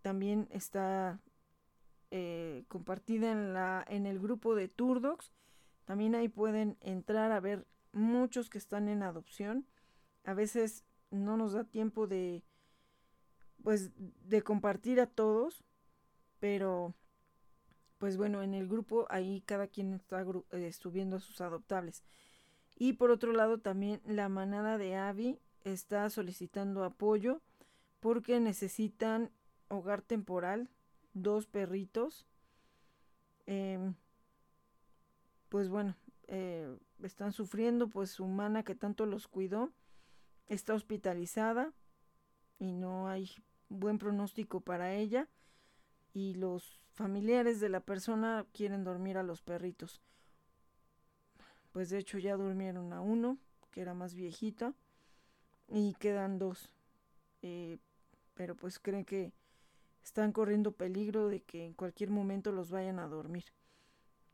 También está eh, compartida en, la, en el grupo de Turdox. También ahí pueden entrar a ver muchos que están en adopción. A veces no nos da tiempo de pues de compartir a todos, pero pues bueno, en el grupo ahí cada quien está eh, subiendo a sus adoptables. Y por otro lado también la manada de Avi está solicitando apoyo porque necesitan hogar temporal, dos perritos. Em, pues bueno, eh, están sufriendo, pues su mana que tanto los cuidó está hospitalizada y no hay buen pronóstico para ella y los familiares de la persona quieren dormir a los perritos pues de hecho ya durmieron a uno, que era más viejita, y quedan dos. Eh, pero pues creen que están corriendo peligro de que en cualquier momento los vayan a dormir.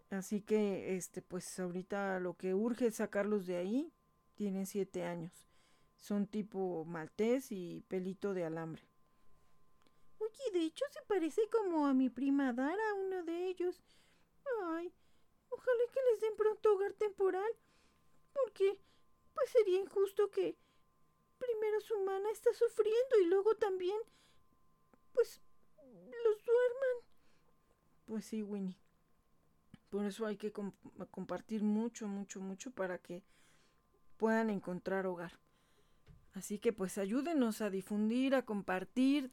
Así que, este, pues ahorita lo que urge es sacarlos de ahí. Tienen siete años. Son tipo maltés y pelito de alambre. Oye, de hecho se parece como a mi prima Dara, uno de ellos. Ay, ojalá que les den pronto hogar temporal. Porque, pues sería injusto que primero su mana está sufriendo y luego también, pues, los duerman. Pues sí, Winnie. Por eso hay que compartir mucho, mucho, mucho para que puedan encontrar hogar. Así que pues ayúdenos a difundir, a compartir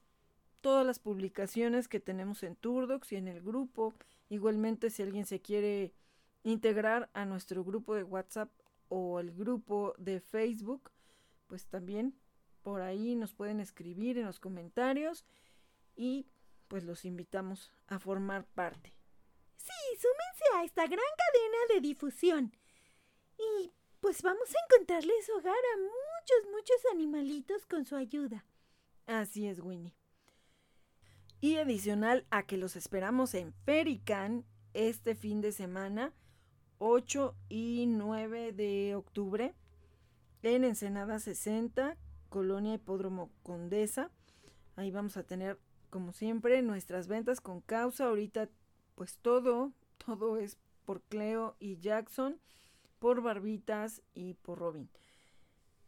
todas las publicaciones que tenemos en Turdox y en el grupo. Igualmente si alguien se quiere integrar a nuestro grupo de WhatsApp o el grupo de Facebook, pues también por ahí nos pueden escribir en los comentarios y pues los invitamos a formar parte. Sí, súmense a esta gran cadena de difusión. Y pues vamos a encontrarles hogar a muchos, muchos animalitos con su ayuda. Así es, Winnie. Y adicional a que los esperamos en Ferican este fin de semana, 8 y 9 de octubre, en Ensenada 60, Colonia Hipódromo Condesa. Ahí vamos a tener, como siempre, nuestras ventas con causa. Ahorita pues todo, todo es por Cleo y Jackson, por Barbitas y por Robin.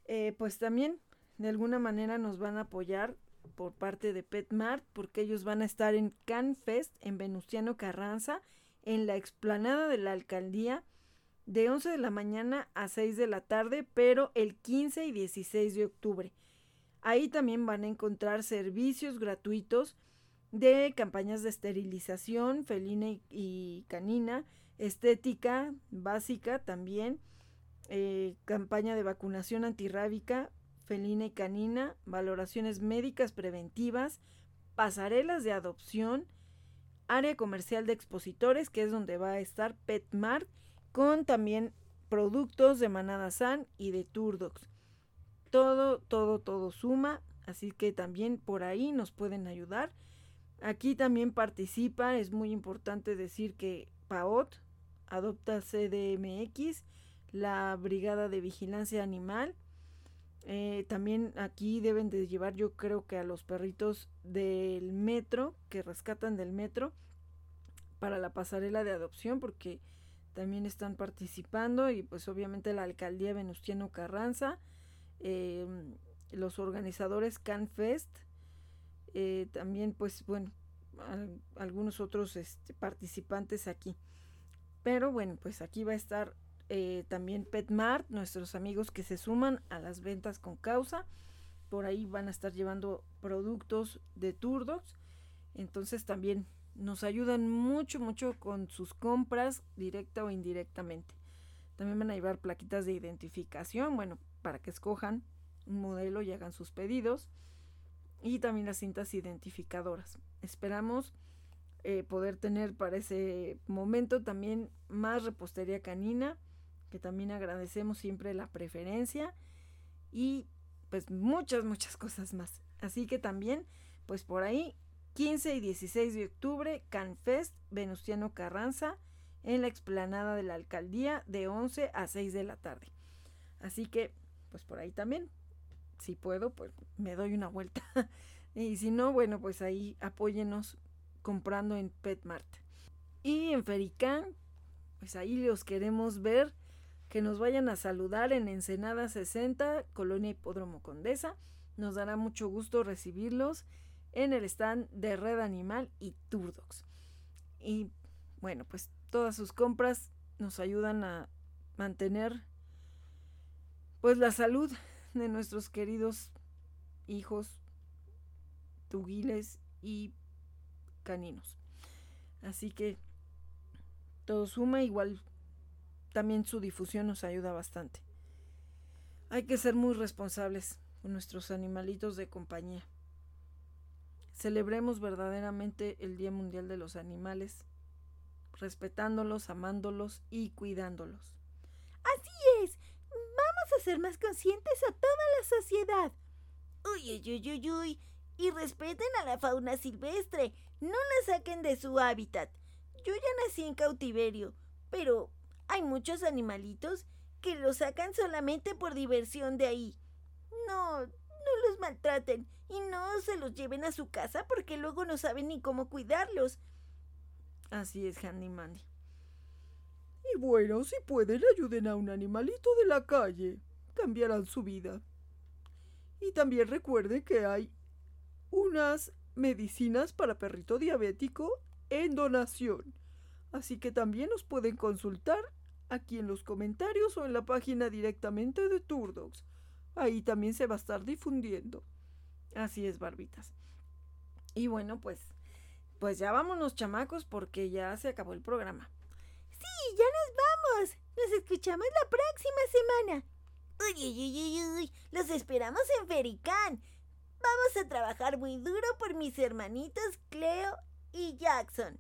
Eh, pues también de alguna manera nos van a apoyar por parte de PetMart porque ellos van a estar en CanFest en Venustiano Carranza en la explanada de la alcaldía de 11 de la mañana a 6 de la tarde, pero el 15 y 16 de octubre. Ahí también van a encontrar servicios gratuitos de campañas de esterilización felina y, canina, estética básica también, eh, campaña de vacunación antirrábica felina y canina, valoraciones médicas preventivas, pasarelas de adopción, área comercial de expositores, que es donde va a estar PetMart, con también productos de Manada San y de Turdox. Todo, todo, todo suma, así que también por ahí nos pueden ayudar. Aquí también participa, es muy importante decir que PAOT adopta CDMX, la Brigada de Vigilancia Animal. Eh, también aquí deben de llevar yo creo que a los perritos del metro, que rescatan del metro, para la pasarela de adopción, porque también están participando y pues obviamente la alcaldía Venustiano Carranza, em, los organizadores CanFest, eh, también pues bueno, algunos otros este, participantes aquí. Pero bueno, pues aquí va a estar eh, también PetMart, nuestros amigos que se suman a las ventas con causa. Por ahí van a estar llevando productos de Turdox. Entonces también nos ayudan mucho, mucho con sus compras, directa o indirectamente. También van a llevar plaquitas de identificación, bueno, para que escojan un modelo y hagan sus pedidos y también las cintas identificadoras. Esperamos eh, poder tener para ese momento también más repostería canina, que también agradecemos siempre la preferencia y pues muchas, muchas cosas más. Así que también, pues por ahí, 15 y 16 de octubre, CanFest, Venustiano Carranza, en la explanada de la alcaldía de 11 a 6 de la tarde. Así que, pues por ahí también si puedo, pues me doy una vuelta. y si no, bueno, pues ahí apóyenos comprando en PetMart. Y en Fericán, pues ahí los queremos ver, que nos vayan a saludar en Ensenada 60, Colonia Hipódromo Condesa. Nos dará mucho gusto recibirlos en el stand de Red Animal y Turdox. Y bueno, pues todas sus compras nos ayudan a mantener pues la salud de nuestros queridos hijos, tugiles y caninos. Así que todo suma, igual también su difusión nos ayuda bastante. Hay que ser muy responsables con nuestros animalitos de compañía. Celebremos verdaderamente el Día Mundial de los Animales, respetándolos, amándolos y cuidándolos. Así es, a ser más conscientes a toda la sociedad. Uy, uy, uy, uy, uy. Y respeten a la fauna silvestre. No la saquen de su hábitat. Yo ya nací en cautiverio. pero hay muchos animalitos que los sacan solamente por diversión de ahí. No, no los maltraten y no se los lleven a su casa porque luego no saben ni cómo cuidarlos. Así es, Handy Mandy. Y bueno, si pueden, ayuden a un animalito de la calle. Cambiarán su vida. Y también recuerden que hay unas medicinas para perrito diabético en donación. Así que también nos pueden consultar aquí en los comentarios o en la página directamente de Turdox. Ahí también se va a estar difundiendo. Así es, barbitas. Y bueno, pues, pues ya vámonos, chamacos, porque ya se acabó el programa. Sí, ya nos vamos. Nos escuchamos la próxima semana. Uy, uy, uy, uy, uy. Los esperamos en Fericán. Vamos a trabajar muy duro por mis hermanitos Cleo y Jackson.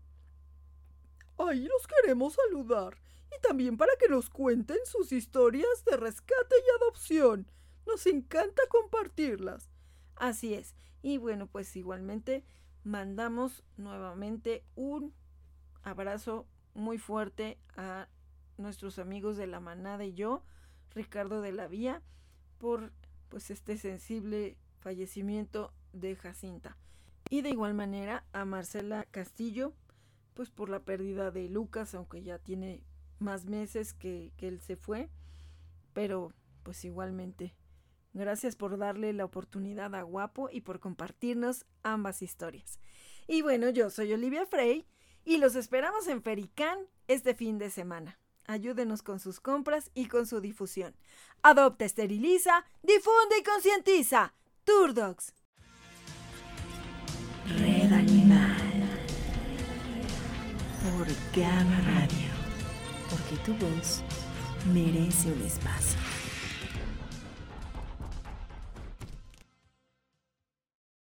Ahí los queremos saludar y también para que nos cuenten sus historias de rescate y adopción. Nos encanta compartirlas. Así es. Y bueno, pues igualmente mandamos nuevamente un abrazo muy fuerte a nuestros amigos de la manada y yo, Ricardo de la Vía, por pues este sensible fallecimiento de Jacinta. Y de igual manera a Marcela Castillo, pues por la pérdida de Lucas, aunque ya tiene más meses que, que él se fue, pero pues igualmente. Gracias por darle la oportunidad a Guapo y por compartirnos ambas historias. Y bueno, yo soy Olivia Frey y los esperamos en Fericán este fin de semana. Ayúdenos con sus compras y con su difusión. Adopta, esteriliza, difunde y concientiza. Turdogs. Red Animal. Por Gamma Radio. Porque tu voz merece un espacio.